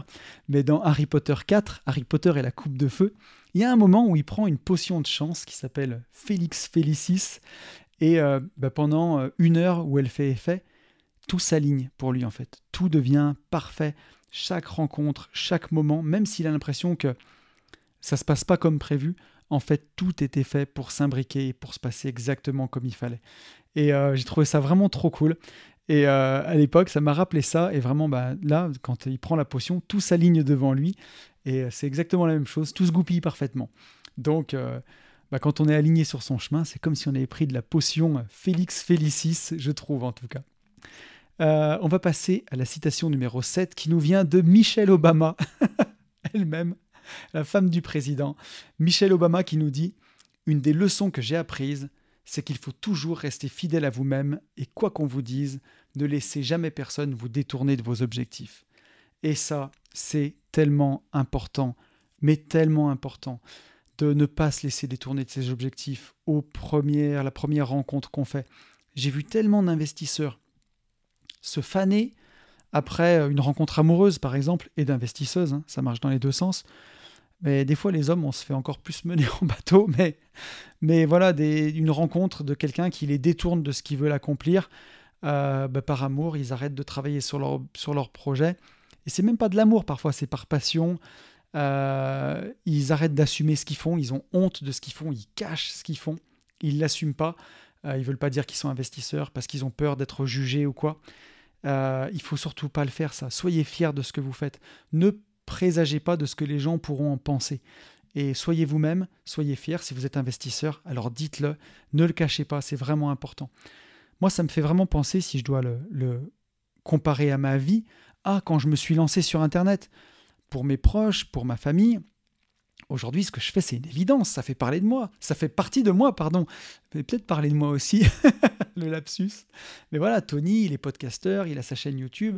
mais dans Harry Potter 4, Harry Potter et la coupe de feu, il y a un moment où il prend une potion de chance qui s'appelle Félix Félicis, et euh, bah, pendant une heure où elle fait effet, tout s'aligne pour lui en fait. Tout devient parfait. Chaque rencontre, chaque moment, même s'il a l'impression que ça se passe pas comme prévu, En fait, tout était fait pour s'imbriquer et pour se passer exactement comme il fallait. Et euh, j'ai trouvé ça vraiment trop cool. Et euh, à l'époque, ça m'a rappelé ça. Et vraiment, bah, là, quand il prend la potion, tout s'aligne devant lui. Et c'est exactement la même chose. Tout se goupille parfaitement. Donc, bah, quand on est aligné sur son chemin, c'est comme si on avait pris de la potion Félix Félicis, je trouve en tout cas. Euh, on va passer à la citation numéro 7 qui nous vient de Michelle Obama, (laughs) elle-même, la femme du président. Michelle Obama qui nous dit Une des leçons que j'ai apprises, c'est qu'il faut toujours rester fidèle à vous-même et quoi qu'on vous dise, ne laissez jamais personne vous détourner de vos objectifs. Et ça, c'est tellement important, mais tellement important de ne pas se laisser détourner de ses objectifs aux premières, la première rencontre qu'on fait. J'ai vu tellement d'investisseurs se faner après une rencontre amoureuse, par exemple, et d'investisseuse. Hein, ça marche dans les deux sens. Mais des fois, les hommes, on se fait encore plus (laughs) mener en bateau. Mais, mais voilà, des, une rencontre de quelqu'un qui les détourne de ce qu'ils veulent accomplir. Euh, bah, par amour, ils arrêtent de travailler sur leur, sur leur projet. Et c'est même pas de l'amour, parfois, c'est par passion. Euh, ils arrêtent d'assumer ce qu'ils font. Ils ont honte de ce qu'ils font. Ils cachent ce qu'ils font. Ils l'assument pas. Euh, ils veulent pas dire qu'ils sont investisseurs parce qu'ils ont peur d'être jugés ou quoi. Euh, il faut surtout pas le faire ça. Soyez fiers de ce que vous faites. Ne présagez pas de ce que les gens pourront en penser. Et soyez vous-même, soyez fiers. Si vous êtes investisseur, alors dites-le. Ne le cachez pas, c'est vraiment important. Moi, ça me fait vraiment penser, si je dois le, le comparer à ma vie, à quand je me suis lancé sur Internet. Pour mes proches, pour ma famille, Aujourd'hui, ce que je fais, c'est une évidence. Ça fait parler de moi. Ça fait partie de moi, pardon. Mais peut-être parler de moi aussi, (laughs) le lapsus. Mais voilà, Tony, il est podcasteur, il a sa chaîne YouTube,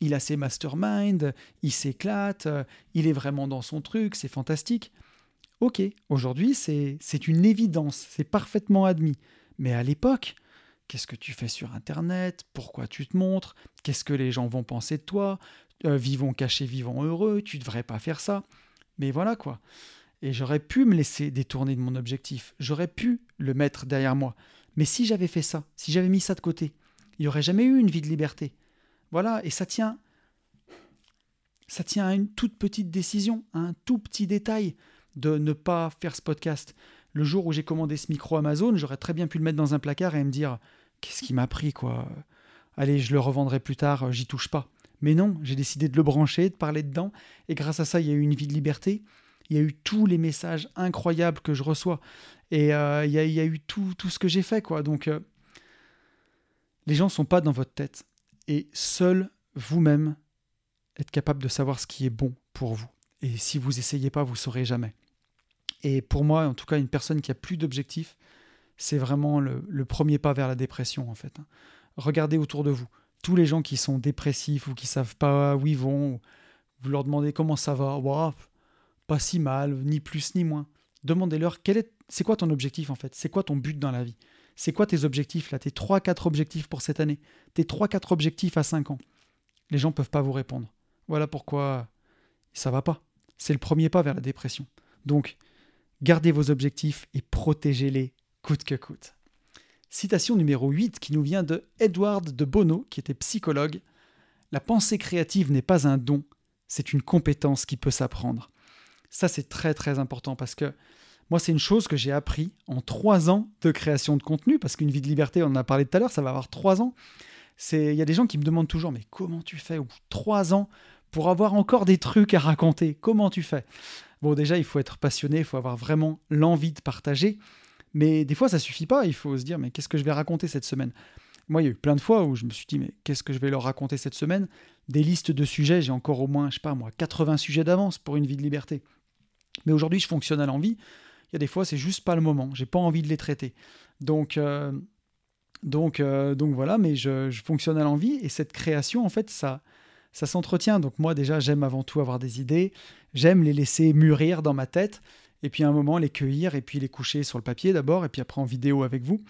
il a ses masterminds, il s'éclate, il est vraiment dans son truc, c'est fantastique. Ok, aujourd'hui, c'est une évidence, c'est parfaitement admis. Mais à l'époque, qu'est-ce que tu fais sur Internet? Pourquoi tu te montres? Qu'est-ce que les gens vont penser de toi? Euh, Vivons cachés, vivons heureux, tu devrais pas faire ça. Mais voilà quoi. Et j'aurais pu me laisser détourner de mon objectif. J'aurais pu le mettre derrière moi. Mais si j'avais fait ça, si j'avais mis ça de côté, il n'y aurait jamais eu une vie de liberté. Voilà, et ça tient. Ça tient à une toute petite décision, à un tout petit détail de ne pas faire ce podcast. Le jour où j'ai commandé ce micro Amazon, j'aurais très bien pu le mettre dans un placard et me dire qu'est-ce qui m'a pris quoi? Allez, je le revendrai plus tard, j'y touche pas. Mais non, j'ai décidé de le brancher, de parler dedans, et grâce à ça, il y a eu une vie de liberté. Il y a eu tous les messages incroyables que je reçois, et euh, il, y a, eu tout, ce que j'ai fait, quoi. Donc, euh, les gens ne sont pas dans votre tête, et seul vous-même êtes capable de savoir ce qui est bon pour vous. Et si vous essayez pas, vous saurez jamais. Et pour moi, en tout cas, une personne qui a plus d'objectifs, c'est vraiment le, premier pas vers la dépression, en fait. Regardez autour de vous tous les gens qui sont dépressifs ou qui savent pas où ils vont, vous leur demandez comment ça va, pas si mal, ni plus ni moins. Demandez-leur quel est, c'est quoi ton objectif en fait, c'est quoi ton but dans la vie, c'est quoi tes objectifs là, tes 3-4 objectifs pour cette année, tes 3-4 objectifs à 5 ans. Les gens peuvent pas vous répondre. Voilà pourquoi ça va pas. C'est le premier pas vers la dépression. Donc, gardez vos objectifs et protégez-les coûte que coûte. Citation numéro 8 qui nous vient de Edward de Bono, qui était psychologue. La pensée créative n'est pas un don, c'est une compétence qui peut s'apprendre. Ça, c'est très très important parce que moi, c'est une chose que j'ai appris en trois ans de création de contenu, parce qu'une vie de liberté, on en a parlé tout à l'heure, ça va avoir trois ans. Il y a des gens qui me demandent toujours, mais comment tu fais au trois ans pour avoir encore des trucs à raconter? Comment tu fais? Bon, déjà, il faut être passionné, il faut avoir vraiment l'envie de partager. Mais des fois, ça suffit pas. Il faut se dire, mais qu'est-ce que je vais raconter cette semaine? Moi, il y a eu plein de fois où je me suis dit, mais qu'est-ce que je vais leur raconter cette semaine? Des listes de sujets, j'ai encore au moins, je sais pas moi, 80 sujets d'avance pour une vie de liberté. Mais aujourd'hui, je fonctionne à l'envie. Il y a des fois, c'est juste pas le moment. J'ai pas envie de les traiter. Donc, euh, donc, euh, donc voilà, mais je, fonctionne à l'envie et cette création, en fait, ça, ça s'entretient. Donc moi, déjà, j'aime avant tout avoir des idées. J'aime les laisser mûrir dans ma tête et puis à un moment les cueillir et puis les coucher sur le papier d'abord et puis après en vidéo avec vous.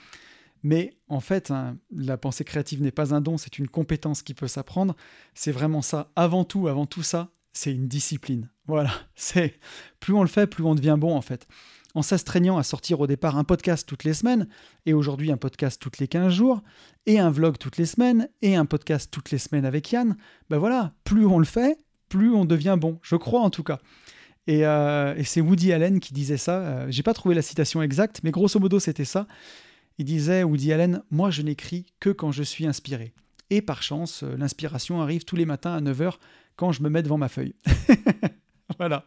Mais en fait, hein, la pensée créative n'est pas un don, c'est une compétence qui peut s'apprendre. C'est vraiment ça. Avant tout, avant tout ça, c'est une discipline. Voilà, (laughs) c'est plus on le fait, plus on devient bon en fait. En s'astreignant à sortir au départ un podcast toutes les semaines, et aujourd'hui un podcast toutes les 15 jours, et un vlog toutes les semaines, et un podcast toutes les semaines avec Yann, ben voilà, plus on le fait, plus on devient bon, je crois en tout cas. Et, et c'est Woody Allen qui disait ça. J'ai pas trouvé la citation exacte, mais grosso modo, c'était ça. Il disait, Woody Allen, Moi, je n'écris que quand je suis inspiré. Et par chance, l'inspiration arrive tous les matins à 9h quand je me mets devant ma feuille. (laughs) voilà.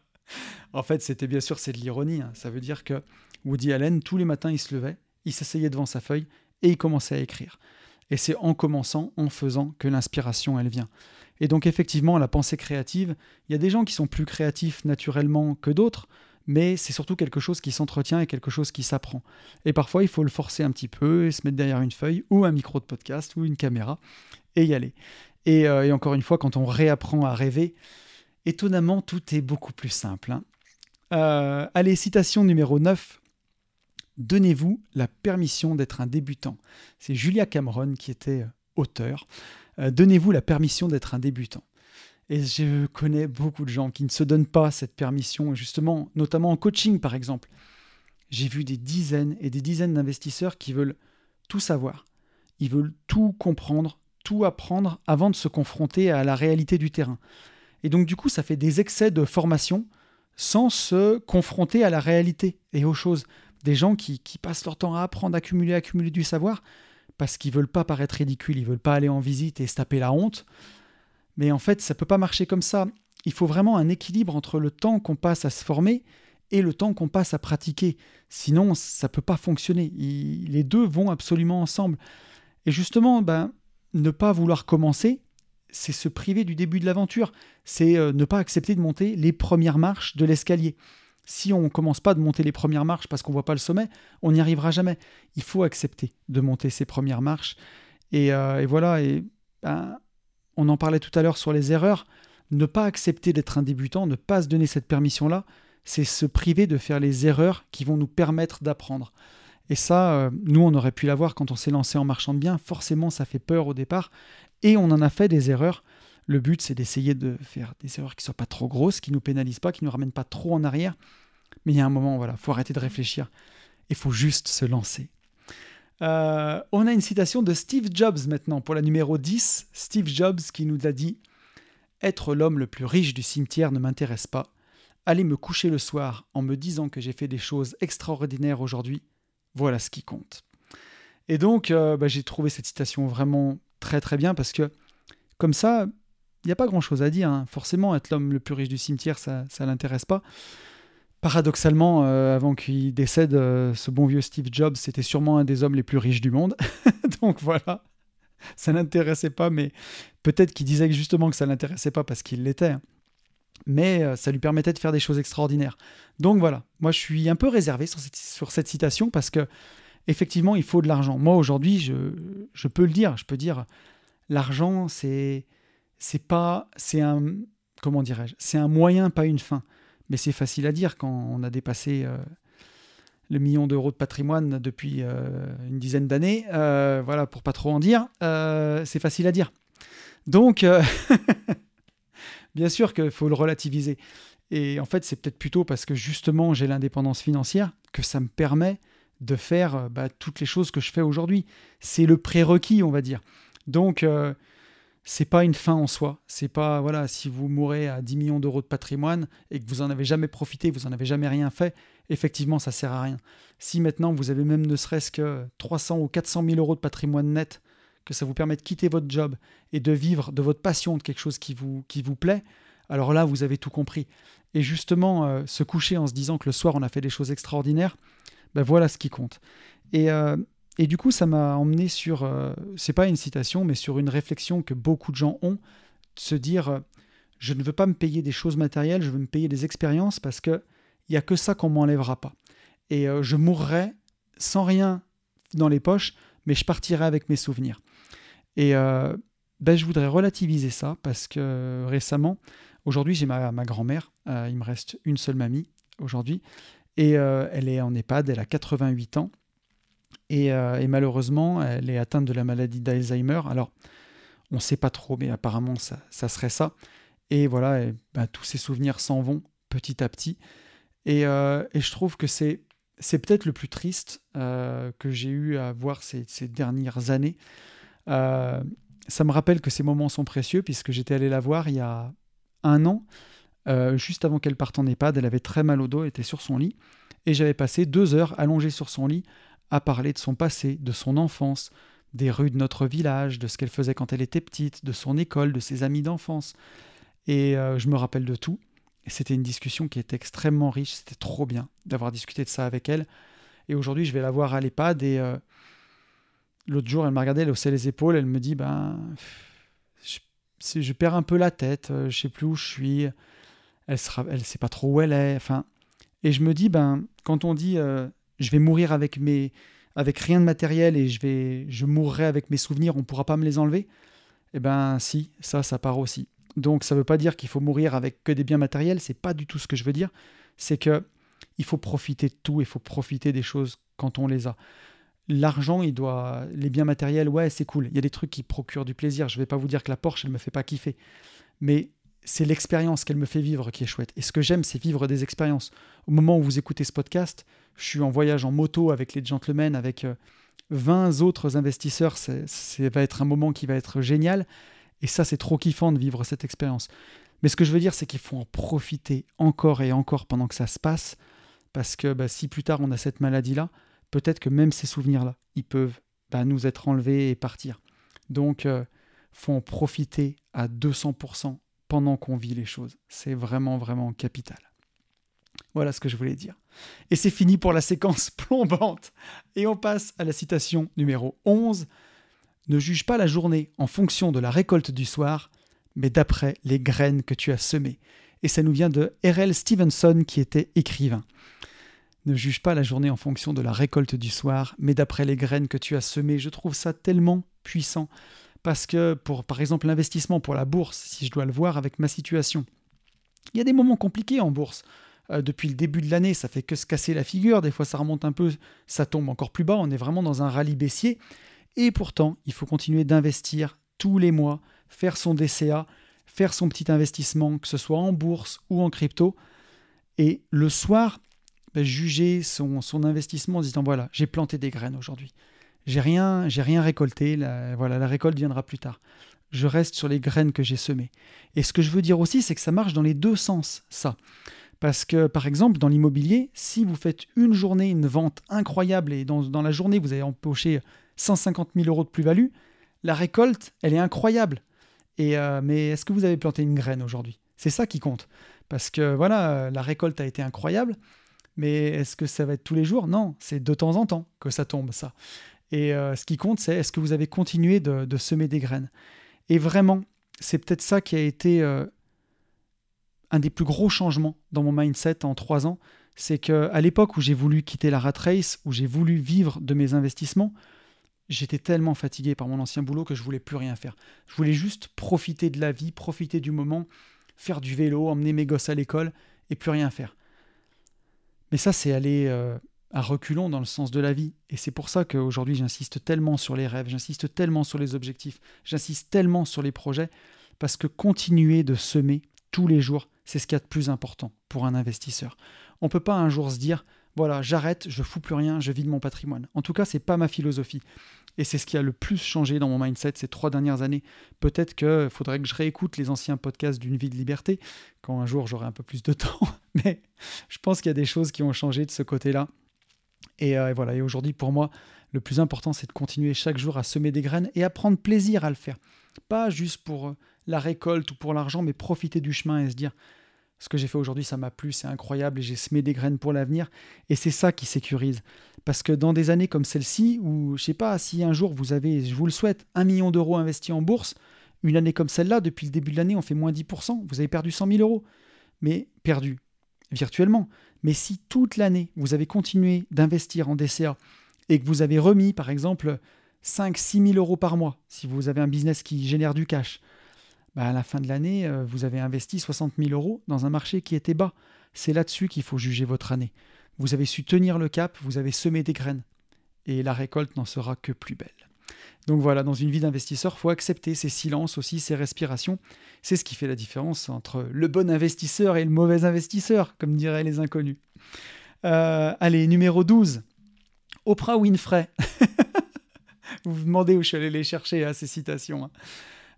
En fait, c'était bien sûr, c'est de l'ironie. Hein. Ça veut dire que Woody Allen, tous les matins, il se levait, il s'asseyait devant sa feuille et il commençait à écrire. Et c'est en commençant, en faisant, que l'inspiration, elle vient. Et donc, effectivement, la pensée créative, il y a des gens qui sont plus créatifs naturellement que d'autres, mais c'est surtout quelque chose qui s'entretient et quelque chose qui s'apprend. Et parfois, il faut le forcer un petit peu et se mettre derrière une feuille ou un micro de podcast ou une caméra et y aller. Et, euh, encore une fois, quand on réapprend à rêver, étonnamment, tout est beaucoup plus simple. Hein. Euh, allez, citation numéro 9. Donnez-vous la permission d'être un débutant. C'est Julia Cameron qui était euh, auteur. Euh, Donnez-vous la permission d'être un débutant. Et je connais beaucoup de gens qui ne se donnent pas cette permission, justement, notamment en coaching par exemple. J'ai vu des dizaines et des dizaines d'investisseurs qui veulent tout savoir. Ils veulent tout comprendre, tout apprendre avant de se confronter à la réalité du terrain. Et donc du coup, ça fait des excès de formation sans se confronter à la réalité et aux choses. Des gens qui, passent leur temps à apprendre, accumuler, accumuler du savoir, parce qu'ils veulent pas paraître ridicules, ils veulent pas aller en visite et se taper la honte. Mais en fait, ça peut pas marcher comme ça. Il faut vraiment un équilibre entre le temps qu'on passe à se former et le temps qu'on passe à pratiquer. Sinon, ça peut pas fonctionner. les deux vont absolument ensemble. Et justement, ben, ne pas vouloir commencer, c'est se priver du début de l'aventure. C'est euh, ne pas accepter de monter les premières marches de l'escalier. Si on ne commence pas de monter les premières marches parce qu'on ne voit pas le sommet, on n'y arrivera jamais. Il faut accepter de monter ces premières marches. Et, euh, voilà, et, ben, on en parlait tout à l'heure sur les erreurs. Ne pas accepter d'être un débutant, ne pas se donner cette permission-là, c'est se priver de faire les erreurs qui vont nous permettre d'apprendre. Et ça, euh, nous, on aurait pu l'avoir quand on s'est lancé en marchand de. Forcément, ça fait peur au départ. Et on en a fait des erreurs. Le but, c'est d'essayer de faire des erreurs qui ne soient pas trop grosses, qui ne nous pénalisent pas, qui ne nous ramènent pas trop en arrière. Mais il y a un moment, voilà, faut arrêter de réfléchir. Il faut juste se lancer. Euh, on a une citation de Steve Jobs maintenant pour la numéro 10. Steve Jobs qui nous a dit Être l'homme le plus riche du cimetière ne m'intéresse pas. Aller me coucher le soir en me disant que j'ai fait des choses extraordinaires aujourd'hui, voilà ce qui compte. Et donc, euh, bah, j'ai trouvé cette citation vraiment très très bien parce que comme ça, il n'y a pas grand chose à dire. Hein. Forcément, être l'homme le plus riche du cimetière, ça ne l'intéresse pas. Paradoxalement, euh, avant qu'il décède, euh, ce bon vieux Steve Jobs, c'était sûrement un des hommes les plus riches du monde. (laughs) Donc voilà, ça n'intéressait pas, mais peut-être qu'il disait justement que ça l'intéressait pas parce qu'il l'était. Hein. Mais euh, ça lui permettait de faire des choses extraordinaires. Donc voilà, moi je suis un peu réservé sur cette, sur cette citation parce que effectivement, il faut de l'argent. Moi, aujourd'hui, je, peux le dire. Je peux dire, l'argent, c'est, c'est pas, c'est un, comment dirais-je, c'est un moyen, pas une fin. Mais c'est facile à dire quand on a dépassé euh, le million d'euros de patrimoine depuis euh, une dizaine d'années. Euh, voilà, pour pas trop en dire, c'est facile à dire. Donc, (laughs) bien sûr qu'il faut le relativiser. Et en fait, c'est peut-être plutôt parce que justement j'ai l'indépendance financière que ça me permet de faire bah, toutes les choses que je fais aujourd'hui. C'est le prérequis, on va dire. Donc, c'est pas une fin en soi. C'est pas, voilà, si vous mourrez à 10 millions d'euros de patrimoine et que vous en avez jamais profité, vous en avez jamais rien fait, effectivement, ça sert à rien. Si maintenant vous avez même ne serait-ce que 300 ou 400 000 euros de patrimoine net, que ça vous permet de quitter votre job et de vivre de votre passion, de quelque chose qui vous, qui vous plaît, alors là, vous avez tout compris. Et justement, euh, se coucher en se disant que le soir, on a fait des choses extraordinaires, ben voilà ce qui compte. Et, euh, et du coup, ça m'a emmené sur, euh, c'est pas une citation, mais sur une réflexion que beaucoup de gens ont, de se dire, euh, je ne veux pas me payer des choses matérielles, je veux me payer des expériences parce que il y a que ça qu'on m'enlèvera pas. Et je mourrai sans rien dans les poches, mais je partirai avec mes souvenirs. Et ben, je voudrais relativiser ça parce que récemment, aujourd'hui j'ai ma, ma grand-mère, il me reste une seule mamie aujourd'hui, et euh, elle est en EHPAD, elle a 88 ans. Euh, et, malheureusement, elle est atteinte de la maladie d'Alzheimer. Alors, on ne sait pas trop, mais apparemment, ça, serait ça. Et voilà, ben, tous ces souvenirs s'en vont petit à petit. Et, euh, je trouve que c'est, c'est peut-être le plus triste que j'ai eu à voir ces, dernières années. ça me rappelle que ces moments sont précieux, puisque j'étais allé la voir il y a un an euh, juste avant qu'elle parte en EHPAD, elle avait très mal au dos, elle était sur son lit, et j'avais passé deux heures allongé sur son lit à parler de son passé, de son enfance, des rues de notre village, de ce qu'elle faisait quand elle était petite, de son école, de ses amis d'enfance. Et euh, je me rappelle de tout. C'était une discussion qui était extrêmement riche. C'était trop bien d'avoir discuté de ça avec elle. Et aujourd'hui, je vais la voir à l'EHPAD. Et euh, l'autre jour, elle m'a regardé, elle haussait les épaules. Elle me dit Ben, je, perds un peu la tête. Euh, je sais plus où je suis. Elle ne sait pas trop où elle est. Enfin, et je me dis Ben, quand on dit Je vais mourir avec mes avec rien de matériel et je vais je mourrai avec mes souvenirs, on pourra pas me les enlever. Eh ben si, ça ça part aussi. Donc ça veut pas dire qu'il faut mourir avec que des biens matériels, c'est pas du tout ce que je veux dire, c'est que il faut profiter de tout, il faut profiter des choses quand on les a. L'argent, il doit les biens matériels, ouais, c'est cool. Il y a des trucs qui procurent du plaisir. Je vais pas vous dire que la Porsche, elle me fait pas kiffer. Mais c'est l'expérience qu'elle me fait vivre qui est chouette. Et ce que j'aime, c'est vivre des expériences. Au moment où vous écoutez ce podcast, je suis en voyage en moto avec les gentlemen, avec 20 euh, autres investisseurs. Ça va être un moment qui va être génial. Et ça, c'est trop kiffant de vivre cette expérience. Mais ce que je veux dire, c'est qu'il faut en profiter encore et encore pendant que ça se passe. Parce que bah, si plus tard on a cette maladie-là, peut-être que même ces souvenirs-là, ils peuvent bah, nous être enlevés et partir. Donc, euh, faut en profiter à 200% pendant qu'on vit les choses. C'est vraiment, vraiment capital. Voilà ce que je voulais dire. Et c'est fini pour la séquence (laughs) plombante. Et on passe à la citation numéro 11. Ne juge pas la journée en fonction de la récolte du soir, mais d'après les graines que tu as semées. Et ça nous vient de R.L. Stevenson qui était écrivain. Ne juge pas la journée en fonction de la récolte du soir, mais d'après les graines que tu as semées. Je trouve ça tellement puissant. Parce que, pour, par exemple, l'investissement pour la bourse, si je dois le voir avec ma situation, il y a des moments compliqués en bourse. Euh, depuis le début de l'année, ça fait que se casser la figure. Des fois, ça remonte un peu, ça tombe encore plus bas. On est vraiment dans un rallye baissier. Et pourtant, il faut continuer d'investir tous les mois, faire son DCA, faire son petit investissement, que ce soit en bourse ou en crypto. Et le soir, ben, juger son, son investissement en disant voilà, j'ai planté des graines aujourd'hui. J'ai rien, j'ai rien récolté. La, voilà, la récolte viendra plus tard. Je reste sur les graines que j'ai semées. Et ce que je veux dire aussi, c'est que ça marche dans les deux sens, ça. Parce que, par exemple, dans l'immobilier, si vous faites une journée, une vente incroyable, et dans, dans la journée, vous avez empoché 150 000 euros de plus-value, la récolte, elle est incroyable. Euh, mais est-ce que vous avez planté une graine aujourd'hui? C'est ça qui compte. Parce que, voilà, la récolte a été incroyable, mais est-ce que ça va être tous les jours? Non, c'est de temps en temps que ça tombe, ça. Et euh, ce qui compte, c'est est-ce que vous avez continué de, semer des graines Et vraiment, c'est peut-être ça qui a été euh, un des plus gros changements dans mon mindset en trois ans, c'est qu'à l'époque où j'ai voulu quitter la rat race, où j'ai voulu vivre de mes investissements, j'étais tellement fatigué par mon ancien boulot que je voulais plus rien faire. Je voulais juste profiter de la vie, profiter du moment, faire du vélo, emmener mes gosses à l'école et plus rien faire. Mais ça, c'est aller euh, à reculons dans le sens de la vie. Et c'est pour ça qu'aujourd'hui, j'insiste tellement sur les rêves, j'insiste tellement sur les objectifs, j'insiste tellement sur les projets, parce que continuer de semer tous les jours, c'est ce qu'il y a plus important pour un investisseur. On ne peut pas un jour se dire voilà, j'arrête, je fous plus rien, je vide mon patrimoine. En tout cas, c'est pas ma philosophie. Et c'est ce qui a le plus changé dans mon mindset ces trois dernières années. Peut-être qu'il faudrait que je réécoute les anciens podcasts d'une vie de liberté quand un jour j'aurai un peu plus de (laughs) temps. Mais je pense qu'il y a des choses qui ont changé de ce côté-là. Et, euh, voilà. Et aujourd'hui, pour moi, le plus important, c'est de continuer chaque jour à semer des graines et à prendre plaisir à le faire. Pas juste pour euh, la récolte ou pour l'argent, mais profiter du chemin et se dire ce que j'ai fait aujourd'hui, ça m'a plu, c'est incroyable et j'ai semé des graines pour l'avenir. Et c'est ça qui sécurise. Parce que dans des années comme celle-ci, où je sais pas, si un jour vous avez, je vous le souhaite, un million d'euros investis en bourse, une année comme celle-là, depuis le début de l'année, on fait moins 10%, vous avez perdu 100 000 euros. Mais perdu virtuellement. Mais si toute l'année, vous avez continué d'investir en DCA et que vous avez remis, par exemple, 5-6 000 euros par mois, si vous avez un business qui génère du cash, bah, à la fin de l'année, euh, vous avez investi 60 000 euros dans un marché qui était bas. C'est là-dessus qu'il faut juger votre année. Vous avez su tenir le cap, vous avez semé des graines. Et la récolte n'en sera que plus belle. Donc voilà, dans une vie d'investisseur, faut accepter ces silences aussi, ces respirations. C'est ce qui fait la différence entre le bon investisseur et le mauvais investisseur, comme diraient les inconnus. Euh, allez, numéro 12. Oprah Winfrey. (laughs) vous vous demandez où je suis allé les chercher, à hein, ces citations. Hein.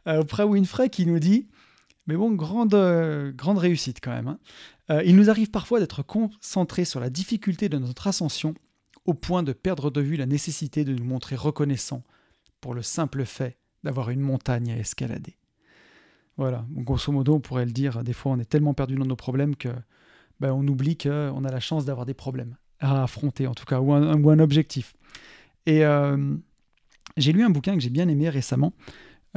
Euh, Oprah Winfrey qui nous dit Mais bon, grande, grande réussite quand même. Hein. il nous arrive parfois d'être concentrés sur la difficulté de notre ascension au point de perdre de vue la nécessité de nous montrer reconnaissants pour le simple fait d'avoir une montagne à escalader. Voilà, grosso modo, on pourrait le dire, des fois on est tellement perdu dans nos problèmes que ben, on oublie qu'on a la chance d'avoir des problèmes à affronter, en tout cas, ou un, objectif. Et euh, j'ai lu un bouquin que j'ai bien aimé récemment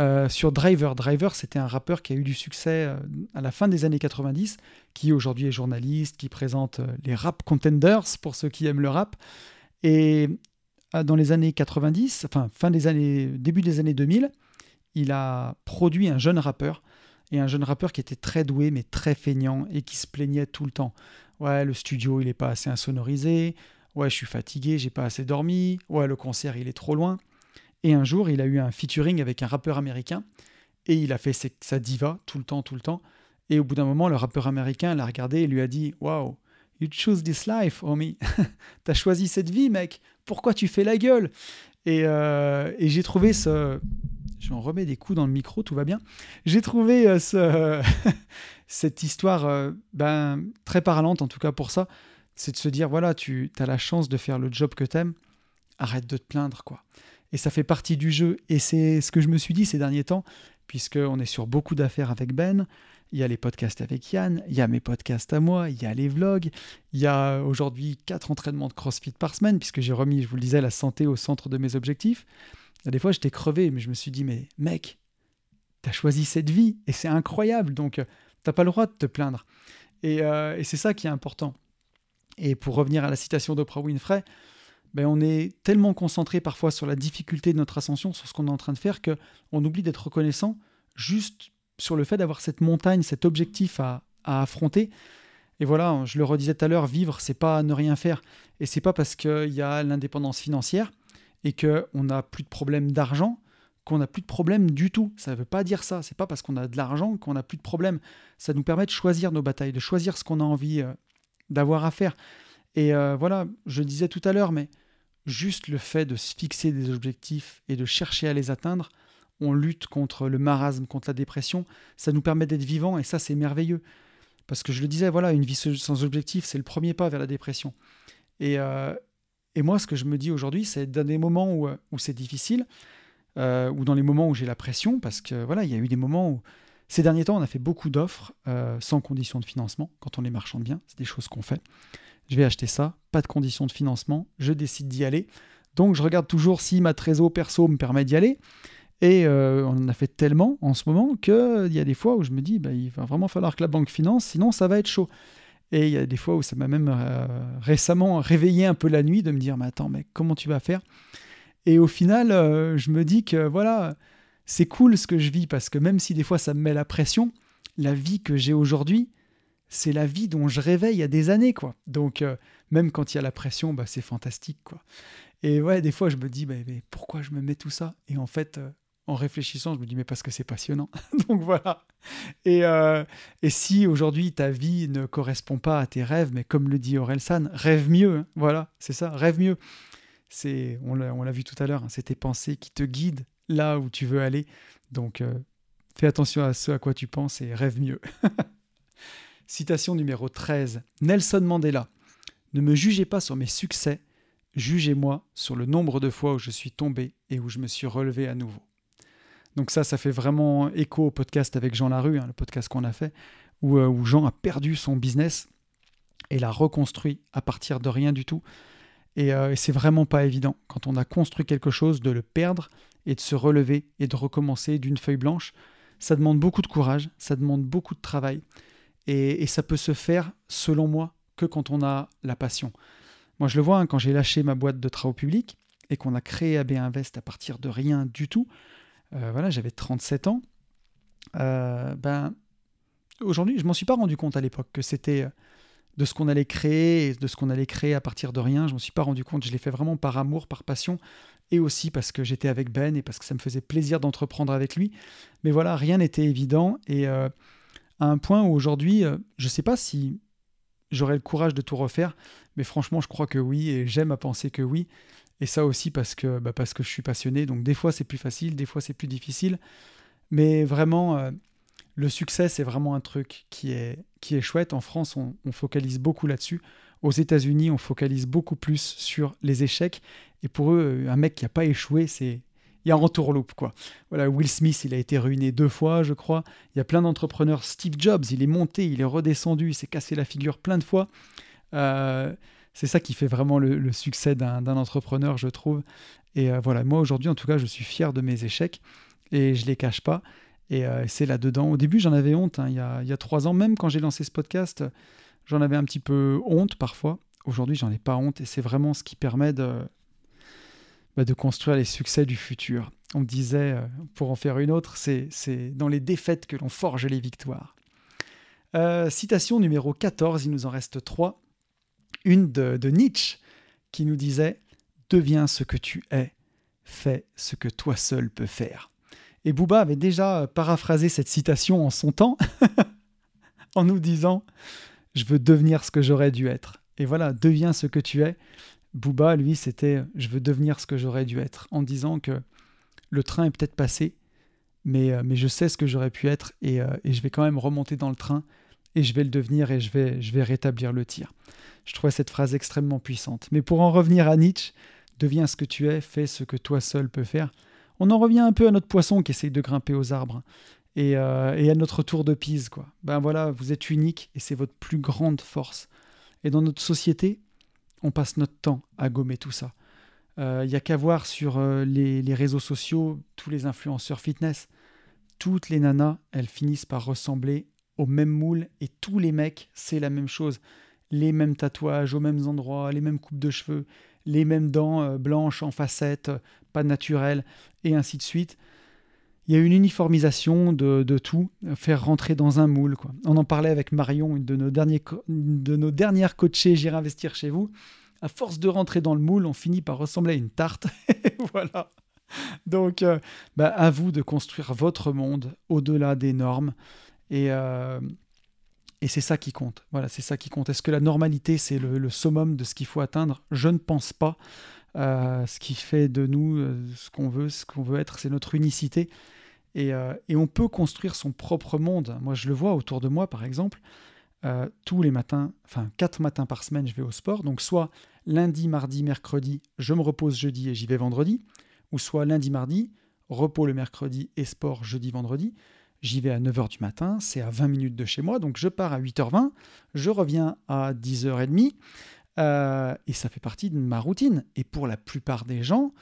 euh, sur Driver. Driver, c'était un rappeur qui a eu du succès euh, à la fin des années 90, qui aujourd'hui est journaliste, qui présente les rap contenders pour ceux qui aiment le rap. Et dans les années 90, enfin fin des années, début des années 2000, il a produit un jeune rappeur et un jeune rappeur qui était très doué mais très feignant et qui se plaignait tout le temps. Ouais, le studio il est pas assez insonorisé. Ouais, je suis fatigué, j'ai pas assez dormi. Ouais, le concert il est trop loin. Et un jour, il a eu un featuring avec un rappeur américain et il a fait sa diva tout le temps, tout le temps. Et au bout d'un moment, le rappeur américain l'a regardé et lui a dit Wow, you choose this life, homie. (laughs) T'as choisi cette vie, mec. Pourquoi tu fais la gueule? Et, euh, et j'ai trouvé ce, J'en remets des coups dans le micro, tout va bien. J'ai trouvé euh, ce, (laughs) cette histoire euh, ben, très parlante, en tout cas pour ça. C'est de se dire, voilà, tu as la chance de faire le job que tu aimes, arrête de te plaindre, quoi. Et ça fait partie du jeu. Et c'est ce que je me suis dit ces derniers temps, puisqu'on est sur beaucoup d'affaires avec Ben. Il y a les podcasts avec Yann, il y a mes podcasts à moi, il y a les vlogs, il y a aujourd'hui quatre entraînements de CrossFit par semaine, puisque j'ai remis, je vous le disais, la santé au centre de mes objectifs. Des fois, j'étais crevé, mais je me suis dit, mais mec, t'as choisi cette vie et c'est incroyable, donc t'as pas le droit de te plaindre. Euh, et, c'est ça qui est important. Et pour revenir à la citation d'Oprah Winfrey, ben on est tellement concentré parfois sur la difficulté de notre ascension, sur ce qu'on est en train de faire, qu'on oublie d'être reconnaissant juste sur le fait d'avoir cette montagne, cet objectif à, affronter. Et voilà, je le redisais tout à l'heure, vivre, c'est pas ne rien faire. Et c'est pas parce qu'il y a l'indépendance financière et qu'on n'a plus de problème d'argent qu'on n'a plus de problème du tout. Ça ne veut pas dire ça. C'est pas parce qu'on a de l'argent qu'on n'a plus de problème. Ça nous permet de choisir nos batailles, de choisir ce qu'on a envie euh, d'avoir à faire. Et euh, voilà, je disais tout à l'heure, mais juste le fait de se fixer des objectifs et de chercher à les atteindre, on lutte contre le marasme, contre la dépression. Ça nous permet d'être vivants et ça, c'est merveilleux. Parce que je le disais, voilà, une vie sans objectif, c'est le premier pas vers la dépression. Et, euh, et moi, ce que je me dis aujourd'hui, c'est dans des moments où, euh, c'est difficile, euh, ou dans les moments où j'ai la pression, parce que voilà, il y a eu des moments où, ces derniers temps, on a fait beaucoup d'offres sans condition de financement, quand on les marchande bien, c'est des choses qu'on fait. Je vais acheter ça, pas de condition de financement, je décide d'y aller. Donc je regarde toujours si ma trésor perso me permet d'y aller. Et on en a fait tellement en ce moment qu'il y a des fois où je me dis, bah, il va vraiment falloir que la banque finance, sinon ça va être chaud. Et il y a des fois où ça m'a même euh, récemment réveillé un peu la nuit de me dire, mais attends, mec, comment tu vas faire? Et au final, euh, je me dis que voilà, c'est cool ce que je vis parce que même si des fois ça me met la pression, la vie que j'ai aujourd'hui, c'est la vie dont je rêvais il y a des années, quoi. Donc, euh, même quand il y a la pression, bah, c'est fantastique, quoi. Et ouais, des fois, je me dis, bah, mais pourquoi je me mets tout ça? Et en fait, en réfléchissant, je me dis, mais parce que c'est passionnant. (laughs) Donc voilà. Et, euh, et si aujourd'hui ta vie ne correspond pas à tes rêves, mais comme le dit Orelsan, rêve mieux. Hein. Voilà, c'est ça, rêve mieux. C'est, on l'a vu tout à l'heure, hein, c'est tes pensées qui te guident là où tu veux aller. Donc euh, fais attention à ce à quoi tu penses et rêve mieux. (laughs) Citation numéro 13. Nelson Mandela. Ne me jugez pas sur mes succès, jugez-moi sur le nombre de fois où je suis tombé et où je me suis relevé à nouveau. Donc ça, ça fait vraiment écho au podcast avec Jean Larue, hein, le podcast qu'on a fait, euh, où, Jean a perdu son business et l'a reconstruit à partir de rien du tout. Et, euh, et c'est vraiment pas évident, quand on a construit quelque chose, de le perdre et de se relever et de recommencer d'une feuille blanche. Ça demande beaucoup de courage, ça demande beaucoup de travail. Et, et ça peut se faire, selon moi, que quand on a la passion. Moi, je le vois, hein, quand j'ai lâché ma boîte de travaux publics et qu'on a créé AB Invest à partir de rien du tout, euh, voilà, j'avais 37 ans. Euh, ben, aujourd'hui, je m'en suis pas rendu compte à l'époque que c'était euh, de ce qu'on allait créer, de ce qu'on allait créer à partir de rien. Je m'en suis pas rendu compte. Je l'ai fait vraiment par amour, par passion, et aussi parce que j'étais avec Ben et parce que ça me faisait plaisir d'entreprendre avec lui. Mais voilà, rien n'était évident. Et à un point où aujourd'hui, je ne sais pas si j'aurais le courage de tout refaire, mais franchement, je crois que oui, et j'aime à penser que oui. Et ça aussi parce que, bah, parce que je suis passionné. Donc des fois c'est plus facile, des fois c'est plus difficile. Mais vraiment, euh, le succès, c'est vraiment un truc qui est, qui est chouette. En France, on, focalise beaucoup là-dessus. Aux États-Unis, on focalise beaucoup plus sur les échecs. Et pour eux, un mec qui n'a pas échoué, c'est il y a un retour-loupe, quoi. Voilà, Will Smith, il a été ruiné deux fois, je crois. Il y a plein d'entrepreneurs. Steve Jobs, il est monté, il est redescendu, il s'est cassé la figure plein de fois. Euh, c'est ça qui fait vraiment le, succès d'un entrepreneur, je trouve. Et euh, voilà, moi aujourd'hui, en tout cas, je suis fier de mes échecs et je les cache pas. Et euh, c'est là-dedans. Au début, j'en avais honte. Hein. il, y a, trois ans, même quand j'ai lancé ce podcast, j'en avais un petit peu honte parfois. Aujourd'hui, j'en ai pas honte. Et c'est vraiment ce qui permet de, bah, construire les succès du futur. On disait, euh, pour en faire une autre, c'est dans les défaites que l'on forge les victoires. Citation numéro 14, il nous en reste trois. Une de, Nietzsche qui nous disait Deviens ce que tu es, fais ce que toi seul peux faire. Et Booba avait déjà paraphrasé cette citation en son temps, (laughs) en nous disant Je veux devenir ce que j'aurais dû être. Et voilà, deviens ce que tu es. Booba, lui, c'était Je veux devenir ce que j'aurais dû être, en disant que le train est peut-être passé, mais, euh, mais je sais ce que j'aurais pu être et, euh, et, je vais quand même remonter dans le train et je vais le devenir et je vais, je vais rétablir le tir. Je trouvais cette phrase extrêmement puissante. Mais pour en revenir à Nietzsche, deviens ce que tu es, fais ce que toi seul peux faire. On en revient un peu à notre poisson qui essaye de grimper aux arbres et, euh, à notre tour de Pise. Quoi. Ben voilà, vous êtes unique et c'est votre plus grande force. Et dans notre société, on passe notre temps à gommer tout ça. Il euh, n'y a qu'à voir sur euh, les, les, réseaux sociaux, tous les influenceurs fitness. Toutes les nanas, elles finissent par ressembler au même moule et tous les mecs, c'est la même chose. Les mêmes tatouages aux mêmes endroits, les mêmes coupes de cheveux, les mêmes dents euh, blanches en facettes, pas naturelles, et ainsi de suite. Il y a une uniformisation de, tout, faire rentrer dans un moule. Quoi. On en parlait avec Marion, une de nos, derniers, de nos dernières coachées J'irai investir chez vous. À force de rentrer dans le moule, on finit par ressembler à une tarte. (laughs) voilà. Donc, euh, bah, à vous de construire votre monde au-delà des normes. Et, euh, et c'est ça qui compte. Voilà, c'est ça qui compte. Est-ce que la normalité, c'est le, summum de ce qu'il faut atteindre? Je ne pense pas. Euh, ce qui fait de nous euh, ce qu'on veut, ce qu'on veut être, c'est notre unicité. Et, et, on peut construire son propre monde. Moi, je le vois autour de moi, par exemple. tous les matins, enfin quatre matins par semaine, je vais au sport. Donc soit lundi, mardi, mercredi, je me repose jeudi et j'y vais vendredi. Ou soit lundi, mardi, repos le mercredi et sport jeudi, vendredi. J'y vais à 9h du matin, c'est à 20 minutes de chez moi, donc je pars à 8h20, je reviens à 10h30, euh, et ça fait partie de ma routine. Et pour la plupart des gens,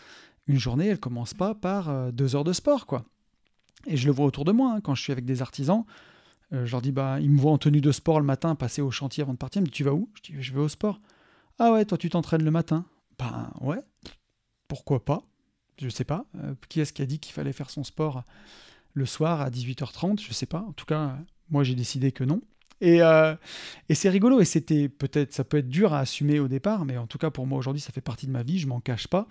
une journée, elle commence pas par euh, deux heures de sport, quoi. Et je le vois autour de moi, hein, quand je suis avec des artisans, euh, je leur dis, bah, ils me voient en tenue de sport le matin, passer au chantier avant de partir, ils me disent, tu vas où? Je dis, je vais au sport. Ah ouais, toi tu t'entraînes le matin? Ben ouais, pourquoi pas Je sais pas. qui est-ce qui a dit qu'il fallait faire son sport? Le soir à 18h30, je sais pas. En tout cas, moi j'ai décidé que non. Et, euh, et c'est rigolo et c'était peut-être ça peut être dur à assumer au départ, mais en tout cas pour moi aujourd'hui ça fait partie de ma vie, je m'en cache pas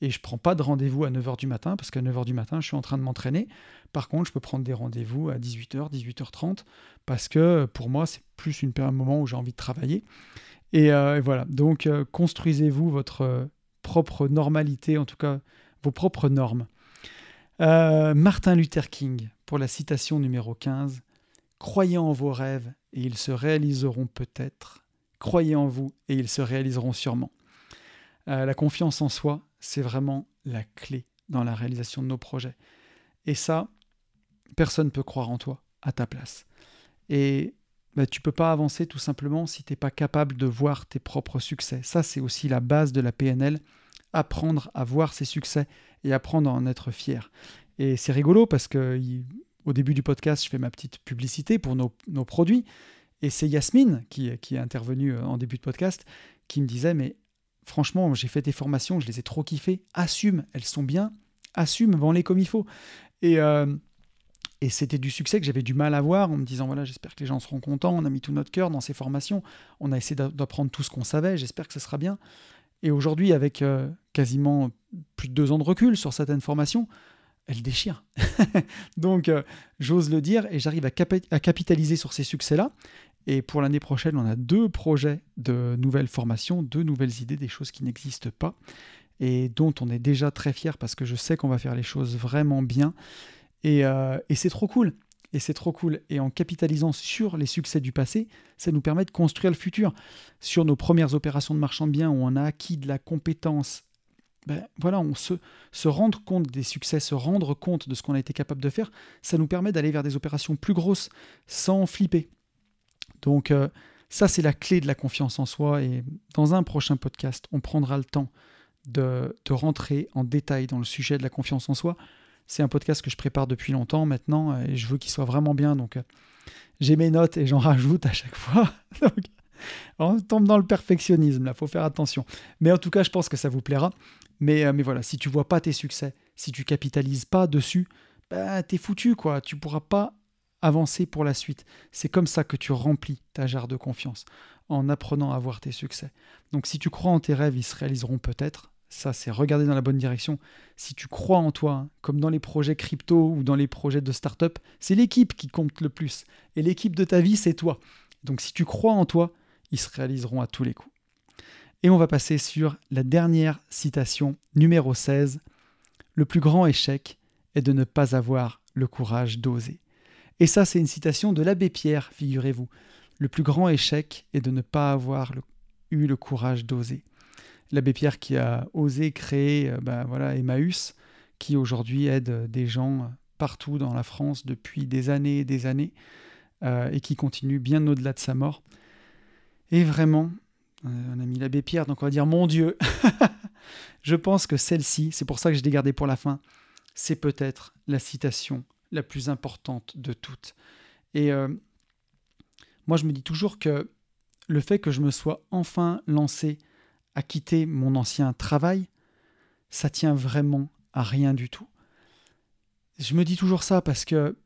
et je prends pas de rendez-vous à 9h du matin parce qu'à 9h du matin je suis en train de m'entraîner. Par contre, je peux prendre des rendez-vous à 18h, 18h30 parce que pour moi c'est plus une un moment où j'ai envie de travailler. Et, euh, voilà, donc euh, construisez-vous votre propre normalité, en tout cas vos propres normes. Euh, Martin Luther King, pour la citation numéro 15, Croyez en vos rêves et ils se réaliseront peut-être. Croyez en vous et ils se réaliseront sûrement. Euh, la confiance en soi, c'est vraiment la clé dans la réalisation de nos projets. Et ça, personne ne peut croire en toi à ta place. Et bah, tu peux pas avancer tout simplement si tu n'es pas capable de voir tes propres succès. Ça, c'est aussi la base de la PNL apprendre à voir ses succès et apprendre à en être fier. Et c'est rigolo parce que au début du podcast, je fais ma petite publicité pour nos, produits. Et c'est Yasmine qui, qui est intervenue euh, en début de podcast qui me disait Mais franchement, j'ai fait tes formations, je les ai trop kiffées. Assume, elles sont bien. Assume, vends-les comme il faut. Et, euh, et c'était du succès que j'avais du mal à voir en me disant Voilà, j'espère que les gens seront contents. On a mis tout notre cœur dans ces formations. On a essayé d'apprendre tout ce qu'on savait. J'espère que ce sera bien. Et aujourd'hui, avec euh, quasiment plus de deux ans de recul sur certaines formations, elle déchire. (laughs) Donc, euh, j'ose le dire et j'arrive à, capitaliser sur ces succès-là. Et pour l'année prochaine, on a deux projets de nouvelles formations, deux nouvelles idées, des choses qui n'existent pas et dont on est déjà très fier parce que je sais qu'on va faire les choses vraiment bien. Et, euh, et c'est trop cool. Et c'est trop cool. Et en capitalisant sur les succès du passé, ça nous permet de construire le futur. Sur nos premières opérations de marchand de biens où on a acquis de la compétence, ben, voilà, on se, rendre compte des succès, se rendre compte de ce qu'on a été capable de faire, ça nous permet d'aller vers des opérations plus grosses sans flipper. Donc euh, ça, c'est la clé de la confiance en soi. Et dans un prochain podcast, on prendra le temps de, de rentrer en détail dans le sujet de la confiance en soi. C'est un podcast que je prépare depuis longtemps maintenant euh, et je veux qu'il soit vraiment bien. Donc, euh, j'ai mes notes et j'en (laughs) rajoute à chaque fois. (laughs) on tombe dans le perfectionnisme, là, faut faire attention. Mais en tout cas, je pense que ça vous plaira. Mais, euh, mais voilà, si tu vois pas tes succès, si tu capitalises pas dessus, ben, t'es foutu, quoi. Tu pourras pas avancer pour la suite. C'est comme ça que tu remplis ta jarre de confiance, en apprenant à voir tes succès. Donc si tu crois en tes rêves, ils se réaliseront peut-être. Ça, c'est regarder dans la bonne direction. Si tu crois en toi, comme dans les projets crypto ou dans les projets de start-up, c'est l'équipe qui compte le plus. Et l'équipe de ta vie, c'est toi. Donc si tu crois en toi, ils se réaliseront à tous les coups. Et on va passer sur la dernière citation, numéro 16. Le plus grand échec est de ne pas avoir le courage d'oser. Et ça, c'est une citation de l'abbé Pierre, figurez-vous. Le plus grand échec est de ne pas avoir eu le courage d'oser l'abbé Pierre qui a osé créer euh, ben voilà, Emmaüs, qui aujourd'hui aide des gens partout dans la France depuis des années et des années, euh, et qui continue bien au-delà de sa mort. Et vraiment, euh, on a mis l'abbé Pierre, donc on va dire mon Dieu. (laughs) je pense que celle-ci, c'est pour ça que je l'ai gardée pour la fin, c'est peut-être la citation la plus importante de toutes. Et moi, je me dis toujours que le fait que je me sois enfin lancé à quitter mon ancien travail, ça tient vraiment à rien du tout. Je me dis toujours ça parce que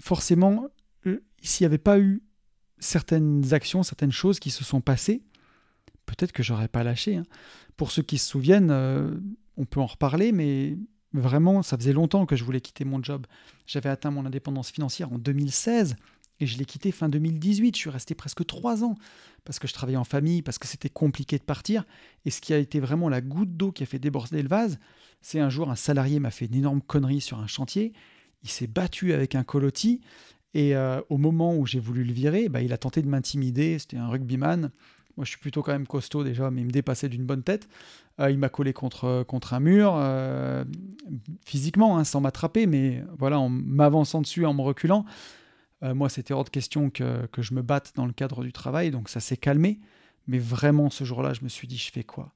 forcément, euh, s'il n'y avait pas eu certaines actions, certaines choses qui se sont passées, peut-être que j'aurais pas lâché. Hein. Pour ceux qui se souviennent, euh, on peut en reparler, mais vraiment, ça faisait longtemps que je voulais quitter mon job. J'avais atteint mon indépendance financière en 2016. Je l'ai quitté fin 2018. Je suis resté presque trois ans parce que je travaillais en famille, parce que c'était compliqué de partir. Et ce qui a été vraiment la goutte d'eau qui a fait déborder le vase, c'est un jour un salarié m'a fait une énorme connerie sur un chantier. Il s'est battu avec un colotis. Et euh, au moment où j'ai voulu le virer, bah, il a tenté de m'intimider. C'était un rugbyman. Moi, je suis plutôt quand même costaud déjà, mais il me dépassait d'une bonne tête. Euh, il m'a collé contre, contre un mur, euh, physiquement, hein, sans m'attraper, mais voilà, en m'avançant dessus, en me reculant. Euh, moi, c'était hors de question que, je me batte dans le cadre du travail, donc ça s'est calmé. Mais vraiment, ce jour-là, je me suis dit, je fais quoi?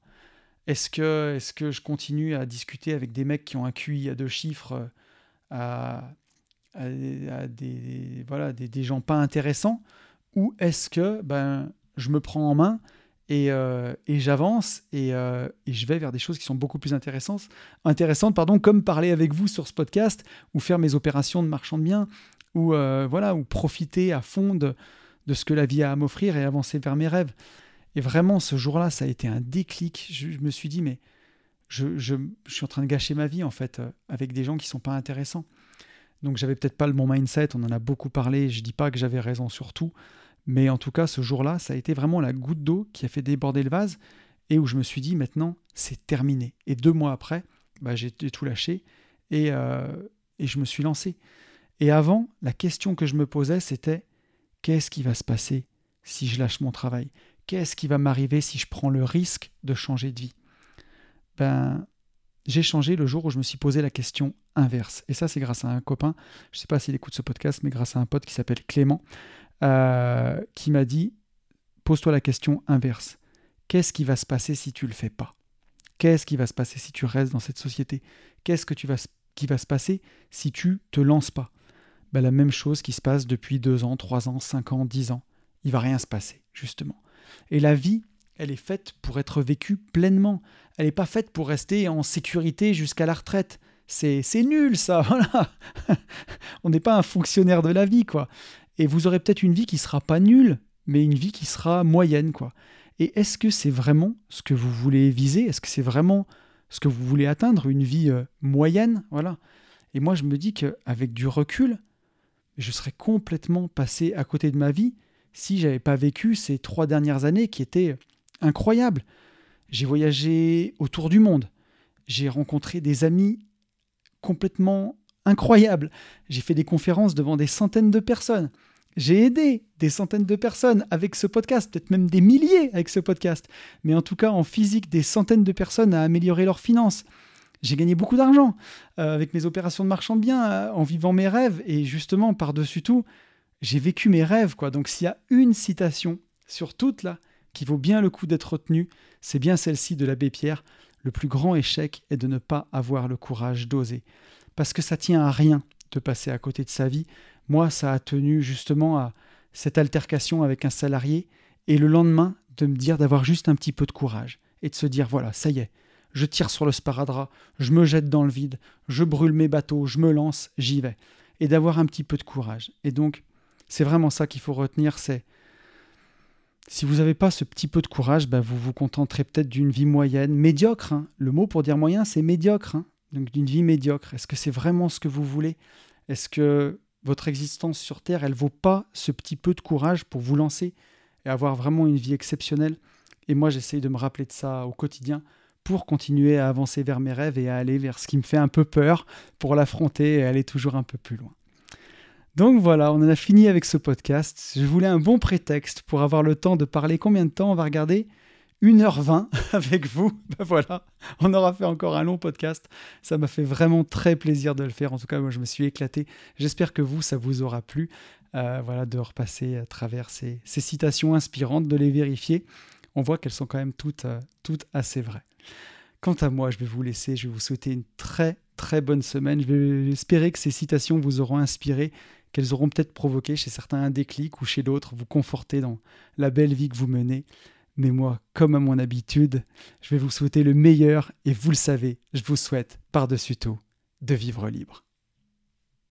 Est-ce que, est que je continue à discuter avec des mecs qui ont un QI à deux chiffres, euh, à, des, voilà, des, gens pas intéressants? Ou est-ce que ben, je me prends en main et, euh, j'avance et, et, je vais vers des choses qui sont beaucoup plus intéressantes, intéressantes pardon, comme parler avec vous sur ce podcast ou faire mes opérations de marchand de biens? Ou euh, voilà, ou profiter à fond de, ce que la vie a à m'offrir et avancer vers mes rêves. Et vraiment, ce jour-là, ça a été un déclic. Je, me suis dit, mais je, suis en train de gâcher ma vie, en fait, euh, avec des gens qui sont pas intéressants. Donc, j'avais peut-être pas le bon mindset, on en a beaucoup parlé, je dis pas que j'avais raison sur tout, mais en tout cas, ce jour-là, ça a été vraiment la goutte d'eau qui a fait déborder le vase et où je me suis dit, maintenant, c'est terminé. Et deux mois après, bah, j'ai tout lâché et, euh, et je me suis lancé. Et avant, la question que je me posais, c'était qu'est-ce qui va se passer si je lâche mon travail? Qu'est-ce qui va m'arriver si je prends le risque de changer de vie? Ben, j'ai changé le jour où je me suis posé la question inverse. Et ça, c'est grâce à un copain, je ne sais pas s'il écoute ce podcast, mais grâce à un pote qui s'appelle Clément, euh, qui m'a dit, pose-toi la question inverse. Qu'est-ce qui va se passer si tu le fais pas? Qu'est-ce qui va se passer si tu restes dans cette société? Qu'est-ce qui va se passer si tu te lances pas? Bah, la même chose qui se passe depuis deux ans, trois ans, cinq ans, dix ans. Il va rien se passer, justement. Et la vie, elle est faite pour être vécue pleinement. Elle n'est pas faite pour rester en sécurité jusqu'à la retraite. C'est, c'est nul, ça, (laughs) voilà. On n'est pas un fonctionnaire de la vie, quoi. Et vous aurez peut-être une vie qui sera pas nulle, mais une vie qui sera moyenne, quoi. Et est-ce que c'est vraiment ce que vous voulez viser? Est-ce que c'est vraiment ce que vous voulez atteindre? Une vie euh, moyenne Voilà. Et moi, je me dis qu'avec du recul, je serais complètement passé à côté de ma vie si j'avais pas vécu ces trois dernières années qui étaient incroyables. J'ai voyagé autour du monde, j'ai rencontré des amis complètement incroyables. J'ai fait des conférences devant des centaines de personnes. J'ai aidé des centaines de personnes avec ce podcast, peut-être même des milliers avec ce podcast, mais en tout cas en physique, des centaines de personnes à améliorer leurs finances. J'ai gagné beaucoup d'argent euh, avec mes opérations de marchand de biens, euh, en vivant mes rêves, et justement, par-dessus tout, j'ai vécu mes rêves. quoi. Donc s'il y a une citation sur toutes là qui vaut bien le coup d'être retenue, c'est bien celle-ci de l'abbé Pierre. Le plus grand échec est de ne pas avoir le courage d'oser. Parce que ça tient à rien de passer à côté de sa vie. Moi, ça a tenu justement à cette altercation avec un salarié et le lendemain de me dire d'avoir juste un petit peu de courage et de se dire voilà, ça y est, je tire sur le sparadrap, je me jette dans le vide, je brûle mes bateaux, je me lance, j'y vais. Et d'avoir un petit peu de courage. Et donc, c'est vraiment ça qu'il faut retenir, c'est si vous n'avez pas ce petit peu de courage, ben vous vous contenterez peut-être d'une vie moyenne, médiocre. Hein. Le mot pour dire moyen, c'est médiocre. Hein. Donc d'une vie médiocre. Est-ce que c'est vraiment ce que vous voulez? Est-ce que votre existence sur Terre, elle vaut pas ce petit peu de courage pour vous lancer et avoir vraiment une vie exceptionnelle? Et moi, j'essaye de me rappeler de ça au quotidien pour continuer à avancer vers mes rêves et à aller vers ce qui me fait un peu peur pour l'affronter et aller toujours un peu plus loin. Donc voilà, on en a fini avec ce podcast. Je voulais un bon prétexte pour avoir le temps de parler. Combien de temps? On va regarder 1h20 (laughs) avec vous. Ben voilà, on aura fait encore un long podcast. Ça m'a fait vraiment très plaisir de le faire. En tout cas, moi, je me suis éclaté. J'espère que vous, ça vous aura plu. Euh, voilà, de repasser à travers ces, citations inspirantes, de les vérifier. On voit qu'elles sont quand même toutes, euh, toutes assez vraies. Quant à moi, je vais vous laisser. Je vais vous souhaiter une très, très bonne semaine. Je vais espérer que ces citations vous auront inspiré qu'elles auront peut-être provoqué chez certains un déclic ou chez d'autres vous conforter dans la belle vie que vous menez. Mais moi, comme à mon habitude, je vais vous souhaiter le meilleur et vous le savez, je vous souhaite par-dessus tout de vivre libre.